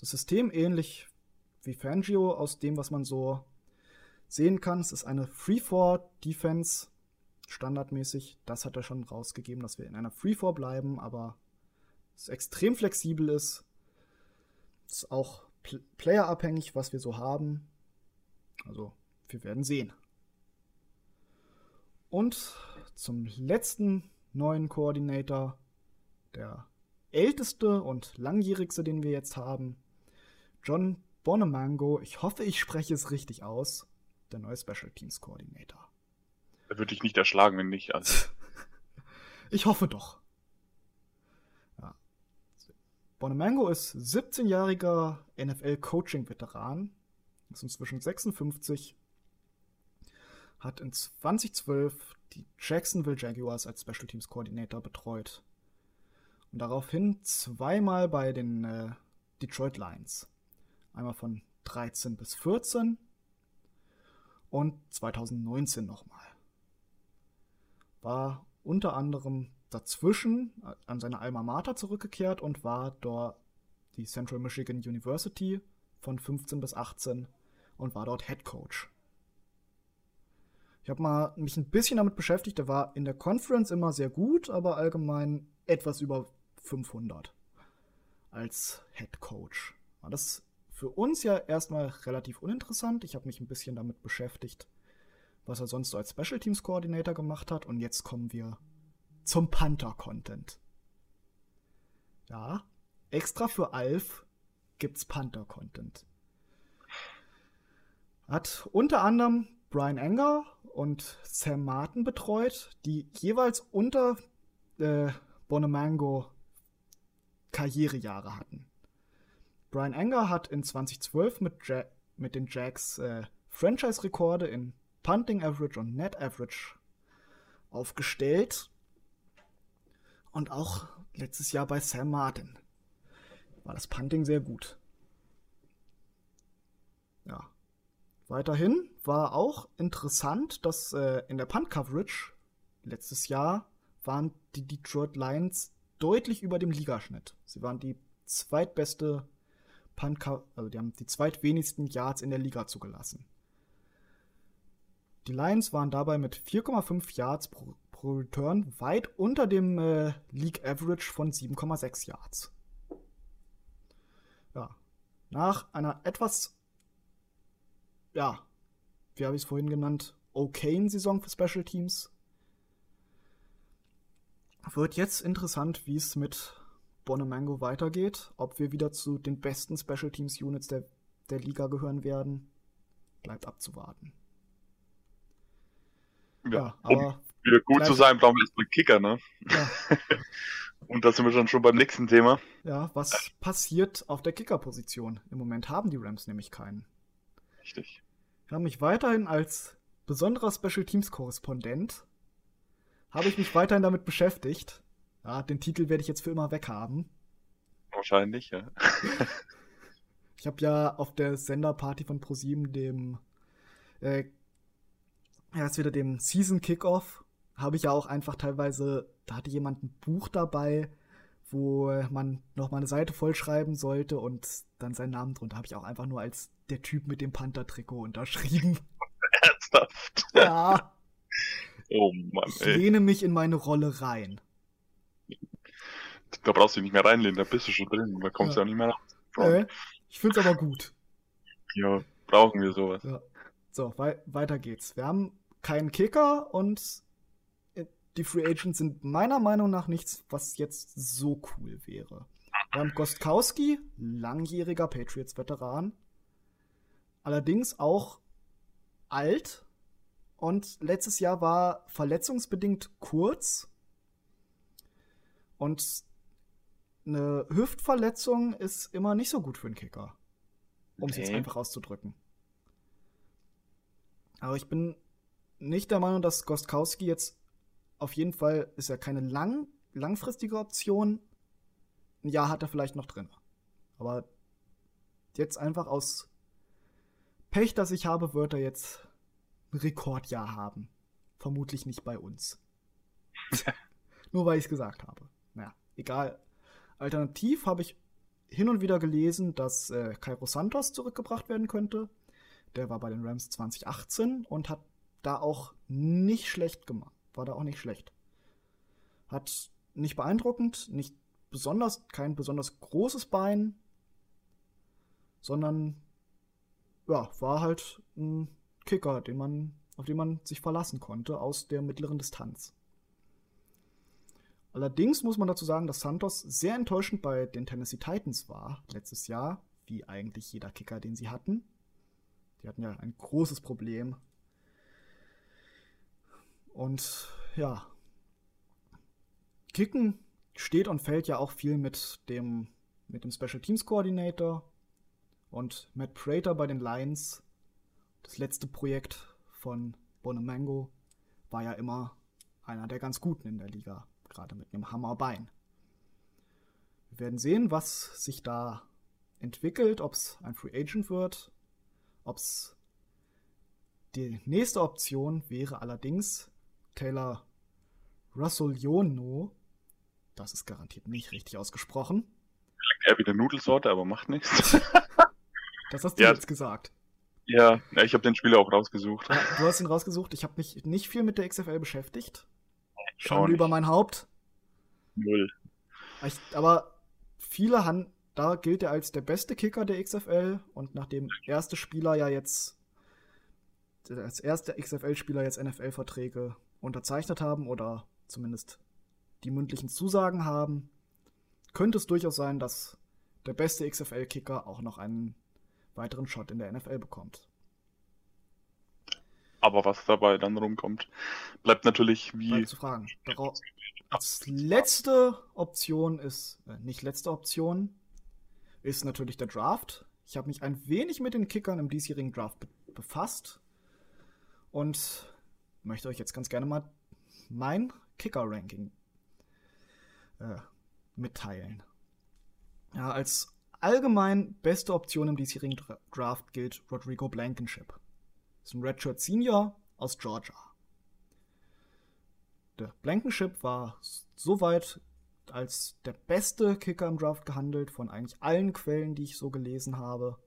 das System ähnlich wie Fangio aus dem, was man so sehen kann. Es ist eine Free-4-Defense, standardmäßig. Das hat er schon rausgegeben, dass wir in einer Free-4 bleiben, aber es extrem flexibel ist. Es ist auch pl playerabhängig, was wir so haben. Also, wir werden sehen. Und zum letzten neuen Koordinator, der älteste und langjährigste, den wir jetzt haben, John Bonemango. Ich hoffe, ich spreche es richtig aus. Der neue Special Teams Koordinator. Da würde ich nicht erschlagen, wenn nicht. Also. *laughs* ich hoffe doch. Ja. Bonemango ist 17-jähriger NFL-Coaching-Veteran, ist inzwischen 56, hat in 2012 die Jacksonville Jaguars als Special Teams Koordinator betreut und daraufhin zweimal bei den äh, Detroit Lions. Einmal von 13 bis 14 und 2019 nochmal. War unter anderem dazwischen an seine Alma Mater zurückgekehrt und war dort die Central Michigan University von 15 bis 18 und war dort Head Coach. Ich habe mal mich ein bisschen damit beschäftigt. Er war in der Conference immer sehr gut, aber allgemein etwas über 500 als Head Coach. Das für uns ja erstmal relativ uninteressant. Ich habe mich ein bisschen damit beschäftigt, was er sonst so als Special Teams Coordinator gemacht hat. Und jetzt kommen wir zum Panther-Content. Ja, extra für Alf gibt's Panther-Content. Hat unter anderem Brian Enger und Sam Martin betreut, die jeweils unter äh, Bonemango Karrierejahre hatten. Brian Enger hat in 2012 mit, ja mit den Jacks äh, Franchise-Rekorde in Punting Average und Net Average aufgestellt. Und auch letztes Jahr bei Sam Martin war das Punting sehr gut. Ja. Weiterhin war auch interessant, dass äh, in der Punt-Coverage letztes Jahr waren die Detroit Lions deutlich über dem Ligaschnitt. Sie waren die zweitbeste Punt, also die haben die zweitwenigsten Yards in der Liga zugelassen. Die Lions waren dabei mit 4,5 Yards pro, pro, Return weit unter dem äh, League Average von 7,6 Yards. Ja, nach einer etwas, ja, wie habe ich es vorhin genannt, okayen Saison für Special Teams, wird jetzt interessant, wie es mit Bonemango weitergeht. Ob wir wieder zu den besten Special Teams Units der, der Liga gehören werden, bleibt abzuwarten. Ja, ja um wieder gut zu sein, brauchen wir erstmal Kicker, ne? Ja. *laughs* Und da sind wir dann schon beim nächsten Thema. Ja, was passiert auf der Kicker-Position? Im Moment haben die Rams nämlich keinen. Richtig. Ich habe mich weiterhin als besonderer Special Teams Korrespondent habe ich mich weiterhin damit beschäftigt ja, den Titel werde ich jetzt für immer weghaben. Wahrscheinlich, ja. *laughs* ich habe ja auf der Senderparty von ProSieben dem äh, ja, jetzt wieder dem Season Kickoff habe ich ja auch einfach teilweise, da hatte jemand ein Buch dabei, wo man noch mal eine Seite vollschreiben sollte und dann seinen Namen drunter habe ich auch einfach nur als der Typ mit dem Panther-Trikot unterschrieben. *laughs* Ernsthaft? Ja. Oh Mann, ey. Ich lehne mich in meine Rolle rein. Da brauchst du nicht mehr reinlehnen, da bist du schon drin. Da kommst du ja. auch nicht mehr raus. Äh, ich find's aber gut. Ja, brauchen wir sowas. Ja. So, wei weiter geht's. Wir haben keinen Kicker und äh, die Free Agents sind meiner Meinung nach nichts, was jetzt so cool wäre. Wir haben Gostkowski, langjähriger Patriots-Veteran. Allerdings auch alt Und letztes Jahr war verletzungsbedingt kurz. Und eine Hüftverletzung ist immer nicht so gut für einen Kicker. Um es Nee. jetzt einfach auszudrücken. Aber ich bin nicht der Meinung, dass Gostkowski jetzt auf jeden Fall ist ja keine lang, langfristige Option. Ein Jahr hat er vielleicht noch drin. Aber jetzt einfach aus Pech, das ich habe, wird er jetzt ein Rekordjahr haben. Vermutlich nicht bei uns. *laughs* Nur weil ich es gesagt habe. Naja, egal. Alternativ habe ich hin und wieder gelesen, dass äh, Cairo Santos zurückgebracht werden könnte. Der war bei den Rams 2018 und hat da auch nicht schlecht gemacht. War da auch nicht schlecht. Hat nicht beeindruckend, nicht besonders, kein besonders großes Bein, sondern ja, war halt ein Kicker, den man, auf den man sich verlassen konnte aus der mittleren Distanz. Allerdings muss man dazu sagen, dass Santos sehr enttäuschend bei den Tennessee Titans war letztes Jahr, wie eigentlich jeder Kicker, den sie hatten. Die hatten ja ein großes Problem. Und ja, Kicken steht und fällt ja auch viel mit dem, mit dem Special Teams Coordinator und Matt Prater bei den Lions. Das letzte Projekt von Bonemango war ja immer einer der ganz Guten in der Liga, gerade mit einem Hammerbein. Wir werden sehen, was sich da entwickelt, ob es ein Free Agent wird, ob es die nächste Option wäre allerdings Taylor Russelliono. Das ist garantiert nicht richtig ausgesprochen. Eher wie eine Nudelsorte, aber macht nichts. *laughs* Das hast du Ja. jetzt gesagt. ja, ich habe den Spieler auch rausgesucht. Du hast ihn rausgesucht. Ich habe mich nicht viel mit der XFL beschäftigt. Schande über mein Haupt. Null. Aber viele haben, da gilt er als der beste Kicker der XFL und nachdem erste Spieler ja jetzt als erster XFL-Spieler jetzt NFL-Verträge unterzeichnet haben oder zumindest die mündlichen Zusagen haben, könnte es durchaus sein, dass der beste XFL-Kicker auch noch einen weiteren Shot in der NFL bekommt. Aber was dabei dann rumkommt, bleibt natürlich wie. Bleibt zu fragen. Als letzte Option ist, äh, nicht letzte Option, ist natürlich der Draft. Ich habe mich ein wenig mit den Kickern im diesjährigen Draft be befasst und möchte euch jetzt ganz gerne mal mein Kicker-Ranking äh, mitteilen. Ja, als allgemein beste Option im diesjährigen Dra Draft gilt Rodrigo Blankenship. Ist ein Redshirt Senior aus Georgia. Der Blankenship war soweit als der beste Kicker im Draft gehandelt, von eigentlich allen Quellen, die ich so gelesen habe.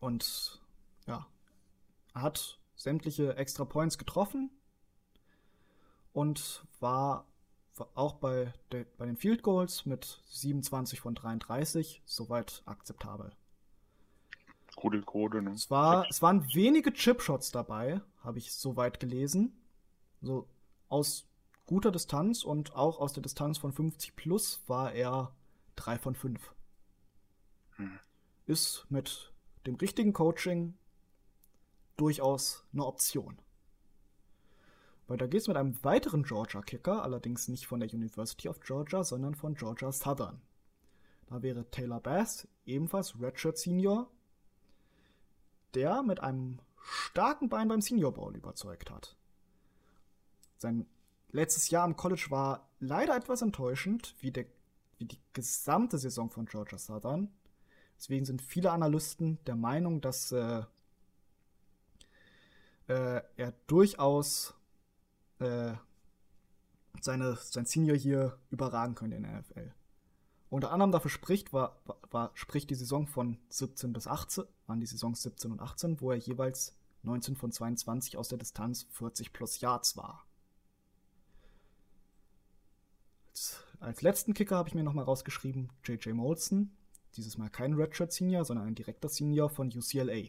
Und ja, er hat sämtliche Extra Points getroffen und war auch bei, der, bei den Field Goals mit 27 von 33 soweit akzeptabel. Quote, ne? Es, war, es waren wenige Chipshots dabei, habe ich soweit gelesen. So aus guter Distanz und auch aus der Distanz von 50 plus war er 3 von 5. Hm. Ist mit dem richtigen Coaching durchaus eine Option. Weiter geht's mit einem weiteren Georgia-Kicker, allerdings nicht von der University of Georgia, sondern von Georgia Southern. Da wäre Taylor Bass, ebenfalls Redshirt Senior, der mit einem starken Bein beim Senior Bowl überzeugt hat. Sein letztes Jahr am College war leider etwas enttäuschend, wie, der, wie die gesamte Saison von Georgia Southern. Deswegen sind viele Analysten der Meinung, dass äh, äh, er durchaus äh, seine, sein Senior hier überragen könnte in der NFL. Unter anderem dafür spricht, war, war, spricht die Saison von 17 bis 18, waren die Saisons 17 und 18, wo er jeweils 19 von 22 aus der Distanz 40 plus Yards war. Als, als letzten Kicker habe ich mir nochmal rausgeschrieben, JJ Molson. Dieses Mal kein Redshirt Senior, sondern ein direkter Senior von UCLA.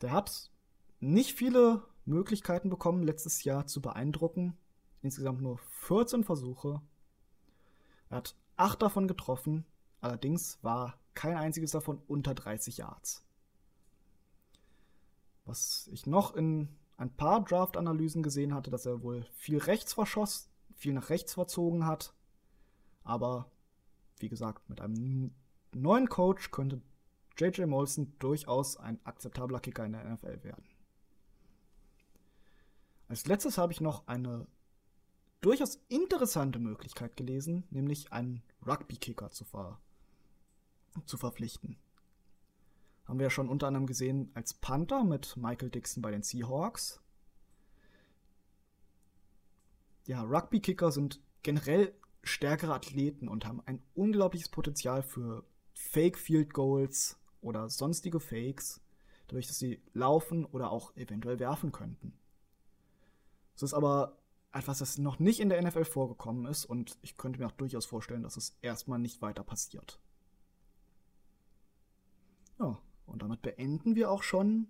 Der hat nicht viele Möglichkeiten bekommen, letztes Jahr zu beeindrucken. Insgesamt nur 14 Versuche. Er hat 8 davon getroffen, allerdings war kein einziges davon unter 30 Yards. Was ich noch in ein paar Draft-Analysen gesehen hatte, dass er wohl viel rechts verschoss, viel nach rechts verzogen hat. Aber wie gesagt, mit einem neuen Coach könnte JJ Molson durchaus ein akzeptabler Kicker in der NFL werden. Als letztes habe ich noch eine durchaus interessante Möglichkeit gelesen, nämlich einen Rugby-Kicker zu, ver zu verpflichten. Haben wir ja schon unter anderem gesehen als Panther mit Michael Dixon bei den Seahawks. Ja, Rugby-Kicker sind generell stärkere Athleten und haben ein unglaubliches Potenzial für Fake Field Goals oder sonstige Fakes, dadurch, dass sie laufen oder auch eventuell werfen könnten. Es ist aber etwas, das noch nicht in der NFL vorgekommen ist und ich könnte mir auch durchaus vorstellen, dass es erstmal nicht weiter passiert. Ja, und damit beenden wir auch schon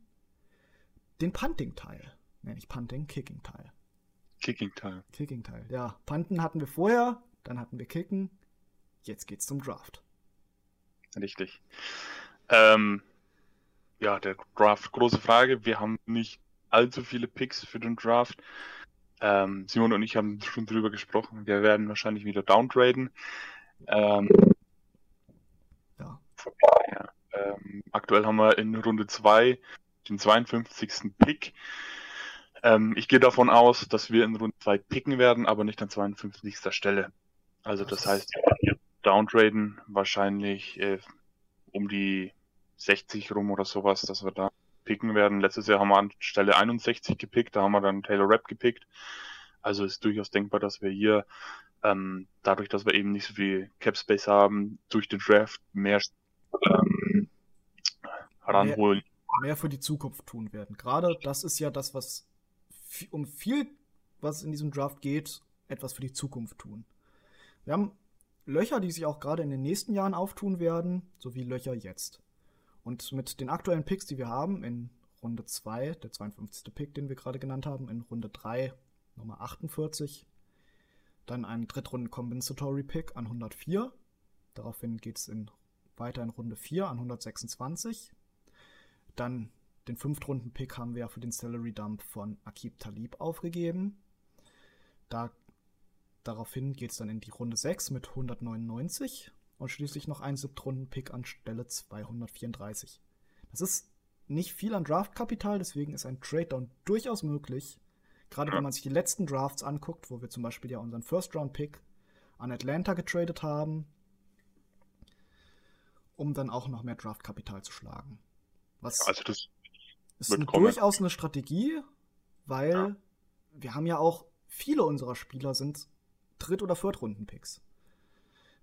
den Punting-Teil. Ne, nicht Punting, Kicking-Teil. Kicking-Teil. Kicking-Teil, ja. Punten hatten wir vorher, dann hatten wir Kicken. Jetzt geht's zum Draft. Richtig. Ähm, ja, der Draft, große Frage. Wir haben nicht allzu viele Picks für den Draft. Ähm, Simon und ich haben schon drüber gesprochen. Wir werden wahrscheinlich wieder downtraden. Ähm, ja. ja ähm, aktuell haben wir in Runde 2 den 52. Pick. Ähm, ich gehe davon aus, dass wir in Runde 2 picken werden, aber nicht an 52. Stelle. Also das heißt, wir downtraden wahrscheinlich äh, um die 60 rum oder sowas, dass wir da picken werden. Letztes Jahr haben wir an Stelle 61 gepickt, da haben wir dann Taylor Rapp gepickt. Also ist durchaus denkbar, dass wir hier ähm, dadurch, dass wir eben nicht so viel Cap Space haben, durch den Draft mehr ähm, ranholen. Mehr, mehr für die Zukunft tun werden. Gerade das ist ja das, was um viel, was in diesem Draft geht, etwas für die Zukunft tun. Wir haben Löcher, die sich auch gerade in den nächsten Jahren auftun werden, sowie Löcher jetzt. Und mit den aktuellen Picks, die wir haben, in Runde 2, der 52. Pick, den wir gerade genannt haben, in Runde 3, Nummer 48, dann ein Drittrunden Compensatory Pick an 104. Daraufhin geht es in, weiter in Runde 4 an 126. Dann den Fünftrunden-Pick haben wir für den Salary Dump von Akib Talib aufgegeben. Da, daraufhin geht es dann in die Runde 6 mit 199 und schließlich noch ein Siebtrunden-Pick an Stelle 234. Das ist nicht viel an Draftkapital, deswegen ist ein Trade-Down durchaus möglich. Gerade wenn man sich die letzten Drafts anguckt, wo wir zum Beispiel ja unseren First-Round-Pick an Atlanta getradet haben, um dann auch noch mehr Draftkapital zu schlagen. Was also das ist eine, durchaus eine Strategie, weil ja. wir haben ja auch viele unserer Spieler sind Dritt- oder Viertrunden-Picks.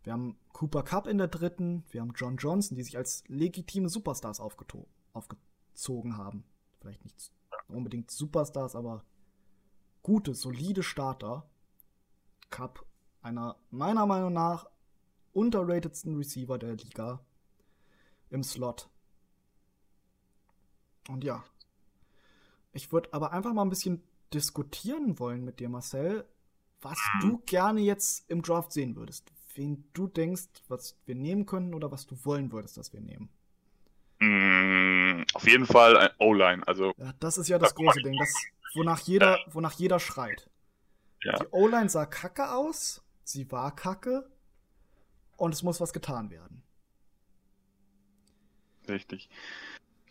Wir haben Cooper Cup in der dritten, wir haben John Johnson, die sich als legitime Superstars aufgezogen haben. Vielleicht nicht unbedingt Superstars, aber gute, solide Starter. Cup, einer meiner Meinung nach unterratedsten Receiver der Liga im Slot. Und ja, ich würde aber einfach mal ein bisschen diskutieren wollen mit dir, Marcel, was du gerne jetzt im Draft sehen würdest wen du denkst, was wir nehmen könnten oder was du wollen würdest, dass wir nehmen. Mm, auf jeden Fall ein O-Line. Also, ja, das ist ja das große Ding, das, wonach, jeder, wonach jeder schreit. Ja. Die O-Line sah kacke aus, sie war kacke und es muss was getan werden. Richtig.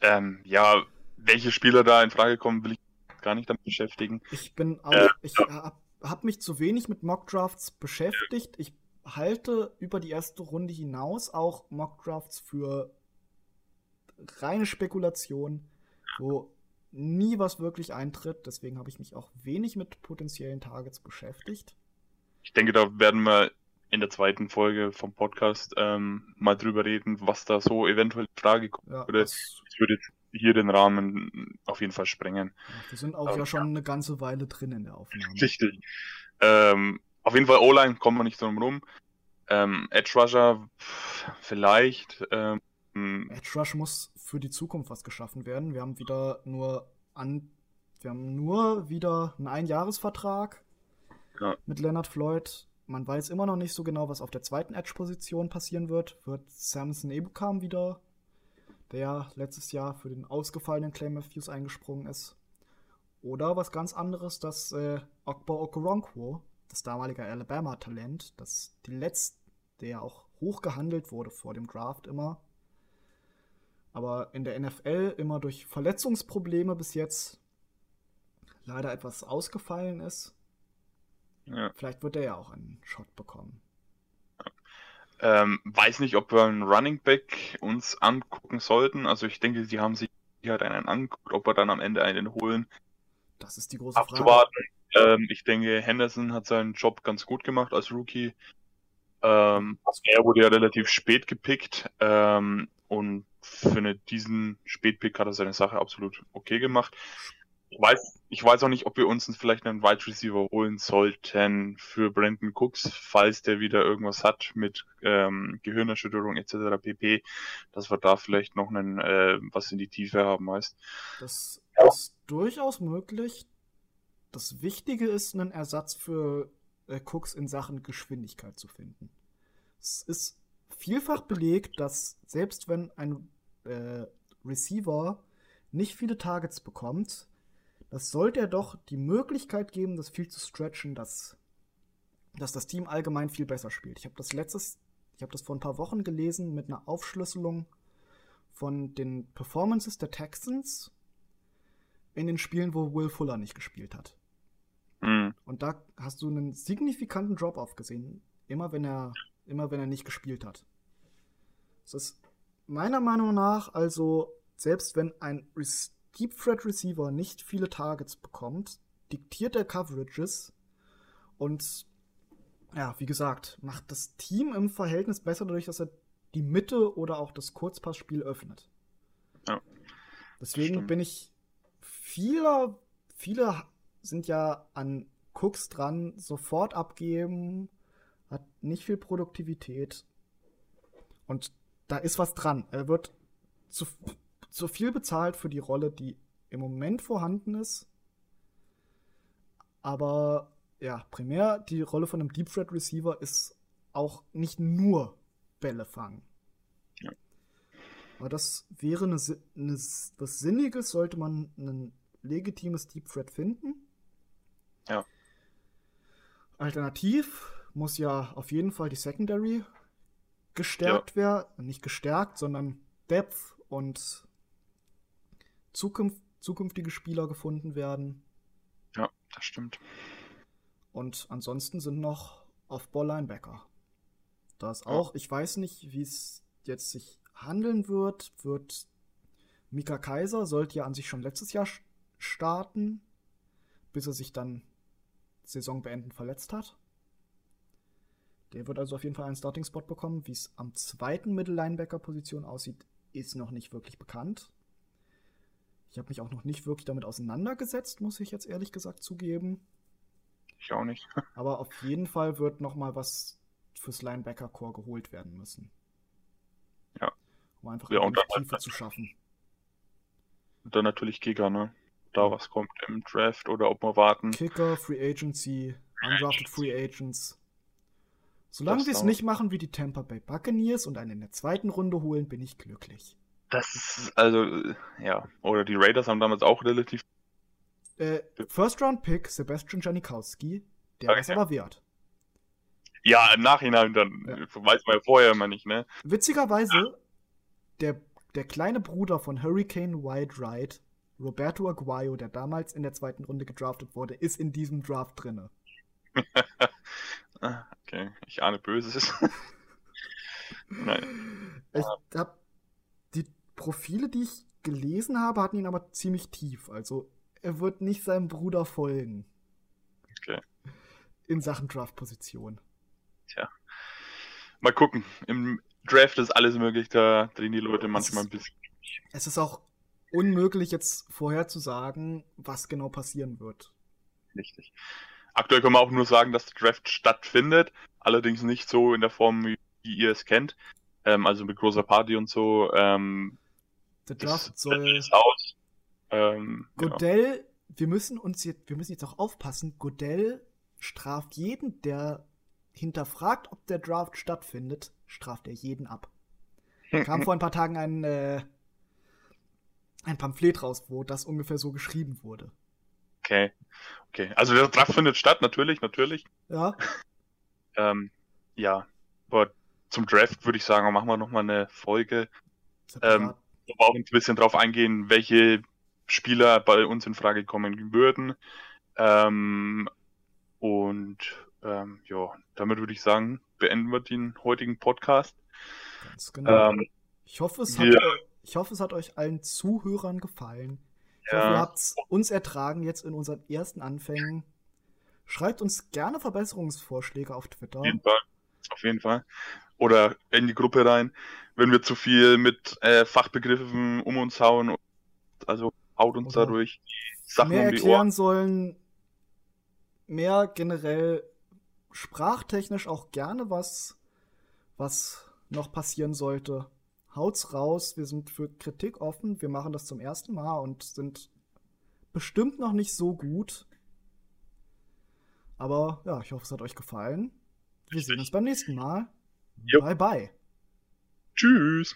Ähm, ja, welche Spieler da in Frage kommen, will ich gar nicht damit beschäftigen. Ich bin auch, äh, ich habe hab mich zu wenig mit Mockdrafts beschäftigt. Ich halte über die erste Runde hinaus auch Mockdrafts für reine Spekulation, wo nie was wirklich eintritt. Deswegen habe ich mich auch wenig mit potenziellen Targets beschäftigt. Ich denke, da werden wir in der zweiten Folge vom Podcast ähm, mal drüber reden, was da so eventuell in Frage kommt. Ja, das, das würde jetzt hier den Rahmen auf jeden Fall sprengen. Ja, wir sind auch Aber, ja schon eine ganze Weile drin in der Aufnahme. Richtig. Ähm, auf jeden Fall O-Line kommen wir nicht drum rum. Ähm, Edge Rusher vielleicht. Ähm, Edge Rush muss für die Zukunft was geschaffen werden. Wir haben wieder nur an, wir haben nur wieder einen Einjahresvertrag ja. mit Leonard Floyd. Man weiß immer noch nicht so genau, was auf der zweiten Edge-Position passieren wird. Wird Samson Ebukam wieder der letztes Jahr für den ausgefallenen Clay Matthews eingesprungen ist. Oder was ganz anderes, dass äh, Okbo Okoronkwo, das damalige Alabama-Talent, das die letzte, der ja auch hoch gehandelt wurde vor dem Draft immer, aber in der NFL immer durch Verletzungsprobleme bis jetzt leider etwas ausgefallen ist. Ja. Vielleicht wird er ja auch einen Shot bekommen. Ähm, weiß nicht, ob wir einen Running Back uns angucken sollten. Also ich denke, sie haben sich halt einen angeguckt, ob wir dann am Ende einen holen. Das ist die große abzuwarten. Frage. Ähm, ich denke, Henderson hat seinen Job ganz gut gemacht als Rookie. Ähm, also er wurde ja relativ spät gepickt ähm, und für diesen Spätpick hat er seine Sache absolut okay gemacht. Ich weiß, ich weiß auch nicht, ob wir uns vielleicht einen Wide Receiver holen sollten für Brandon Cooks, falls der wieder irgendwas hat mit ähm, Gehirnerschütterung etc. pp. Dass wir da vielleicht noch einen, äh, was in die Tiefe haben, heißt. Das ist durchaus möglich. Das Wichtige ist, einen Ersatz für äh, Cooks in Sachen Geschwindigkeit zu finden. Es ist vielfach belegt, dass selbst wenn ein äh, Receiver nicht viele Targets bekommt, das sollte er doch die Möglichkeit geben, das viel zu stretchen, dass, dass das Team allgemein viel besser spielt. Ich habe das letztes, ich habe das vor ein paar Wochen gelesen mit einer Aufschlüsselung von den Performances der Texans in den Spielen, wo Will Fuller nicht gespielt hat. Mhm. Und da hast du einen signifikanten Drop-off gesehen, immer wenn er, immer wenn er nicht gespielt hat. Das ist meiner Meinung nach also, selbst wenn ein Deep Threat Receiver nicht viele Targets bekommt, diktiert er Coverages und ja, wie gesagt, macht das Team im Verhältnis besser dadurch, dass er die Mitte oder auch das Kurzpassspiel öffnet. Ja. Deswegen bin ich viele, viele sind ja an Cooks dran, sofort abgeben, hat nicht viel Produktivität. Und da ist was dran. Er wird zu, zu viel bezahlt für die Rolle, die im Moment vorhanden ist. Aber ja, primär die Rolle von einem Deep Threat Receiver ist auch nicht nur Bälle fangen. Ja. Aber das wäre eine, eine, was Sinniges, sollte man ein legitimes Deep Threat finden. Ja. Alternativ muss ja auf jeden Fall die Secondary gestärkt ja. werden. Nicht gestärkt, sondern Depth und Zukunft, zukünftige Spieler gefunden werden. Ja, das stimmt. Und ansonsten sind noch Off-Ball-Linebacker. Da ist auch, ja. ich weiß nicht, wie es jetzt sich handeln wird, wird Mika Kaiser sollte ja an sich schon letztes Jahr starten, bis er sich dann saisonbeendend verletzt hat. Der wird also auf jeden Fall einen Starting-Spot bekommen. Wie es am zweiten Mittellinebacker-Position aussieht, ist noch nicht wirklich bekannt. Ich habe mich auch noch nicht wirklich damit auseinandergesetzt, muss ich jetzt ehrlich gesagt zugeben. Ich auch nicht. *laughs* Aber auf jeden Fall wird noch mal was fürs Linebacker-Core geholt werden müssen. Ja. Um einfach ja, und Tiefe halt zu schaffen. Und dann natürlich Kicker, ne? Da was kommt im Draft oder ob wir warten. Kicker, Free Agency, Undrafted Free Agents. Solange wir es nicht machen wie die Tampa Bay Buccaneers und einen in der zweiten Runde holen, bin ich glücklich. Das ist, also, ja. Oder die Raiders haben damals auch relativ. Äh, First Round Pick Sebastian Janikowski, der okay. ist aber wert. Ja, im Nachhinein dann ja. weiß man ja vorher immer nicht, ne? Witzigerweise, ja. der, der kleine Bruder von Hurricane White Ride, Roberto Aguayo, der damals in der zweiten Runde gedraftet wurde, ist in diesem Draft drinne. *laughs* Ah, okay, ich ahne Böses. *laughs* Nein. Ich hab Profile, die ich gelesen habe, hatten ihn aber ziemlich tief. Also er wird nicht seinem Bruder folgen. Okay. In Sachen Draft-Position. Tja. Mal gucken. Im Draft ist alles möglich, da drehen die Leute manchmal ein bisschen. Es ist auch unmöglich, jetzt vorherzusagen, was genau passieren wird. Richtig. Aktuell können wir auch nur sagen, dass der Draft stattfindet, allerdings nicht so in der Form, wie ihr es kennt. Ähm, also mit großer Party und so. Ähm, der Draft soll. Ähm, Godell, genau. wir müssen uns jetzt, wir müssen jetzt auch aufpassen. Godell straft jeden, der hinterfragt, ob der Draft stattfindet, straft er jeden ab. *laughs* Kam vor ein paar Tagen ein, äh, ein Pamphlet raus, wo das ungefähr so geschrieben wurde. Okay. Okay. Also der Draft findet statt, natürlich, natürlich. Ja. *laughs* Ähm, ja. Aber zum Draft würde ich sagen, machen wir nochmal eine Folge, ähm, wo wir auch ein bisschen drauf eingehen, welche Spieler bei uns in Frage kommen würden. Ähm, und ähm, ja, damit würde ich sagen, beenden wir den heutigen Podcast. Ganz genau. Ähm, ich, hoffe, es hat, ich hoffe, es hat euch allen Zuhörern gefallen. Ich ja. hoffe, ihr habt uns ertragen jetzt in unseren ersten Anfängen. Schreibt uns gerne Verbesserungsvorschläge auf Twitter. Auf jeden Fall. Auf jeden Fall. Oder in die Gruppe rein, wenn wir zu viel mit äh, Fachbegriffen um uns hauen. Also haut uns Oder dadurch Sachen mehr um die erklären Ohren. sollen, mehr generell sprachtechnisch auch gerne was, was noch passieren sollte. Haut's raus, wir sind für Kritik offen, wir machen das zum ersten Mal und sind bestimmt noch nicht so gut. Aber ja, ich hoffe, es hat euch gefallen. Wir sehen uns beim nächsten Mal. Jo. Bye bye. Tschüss.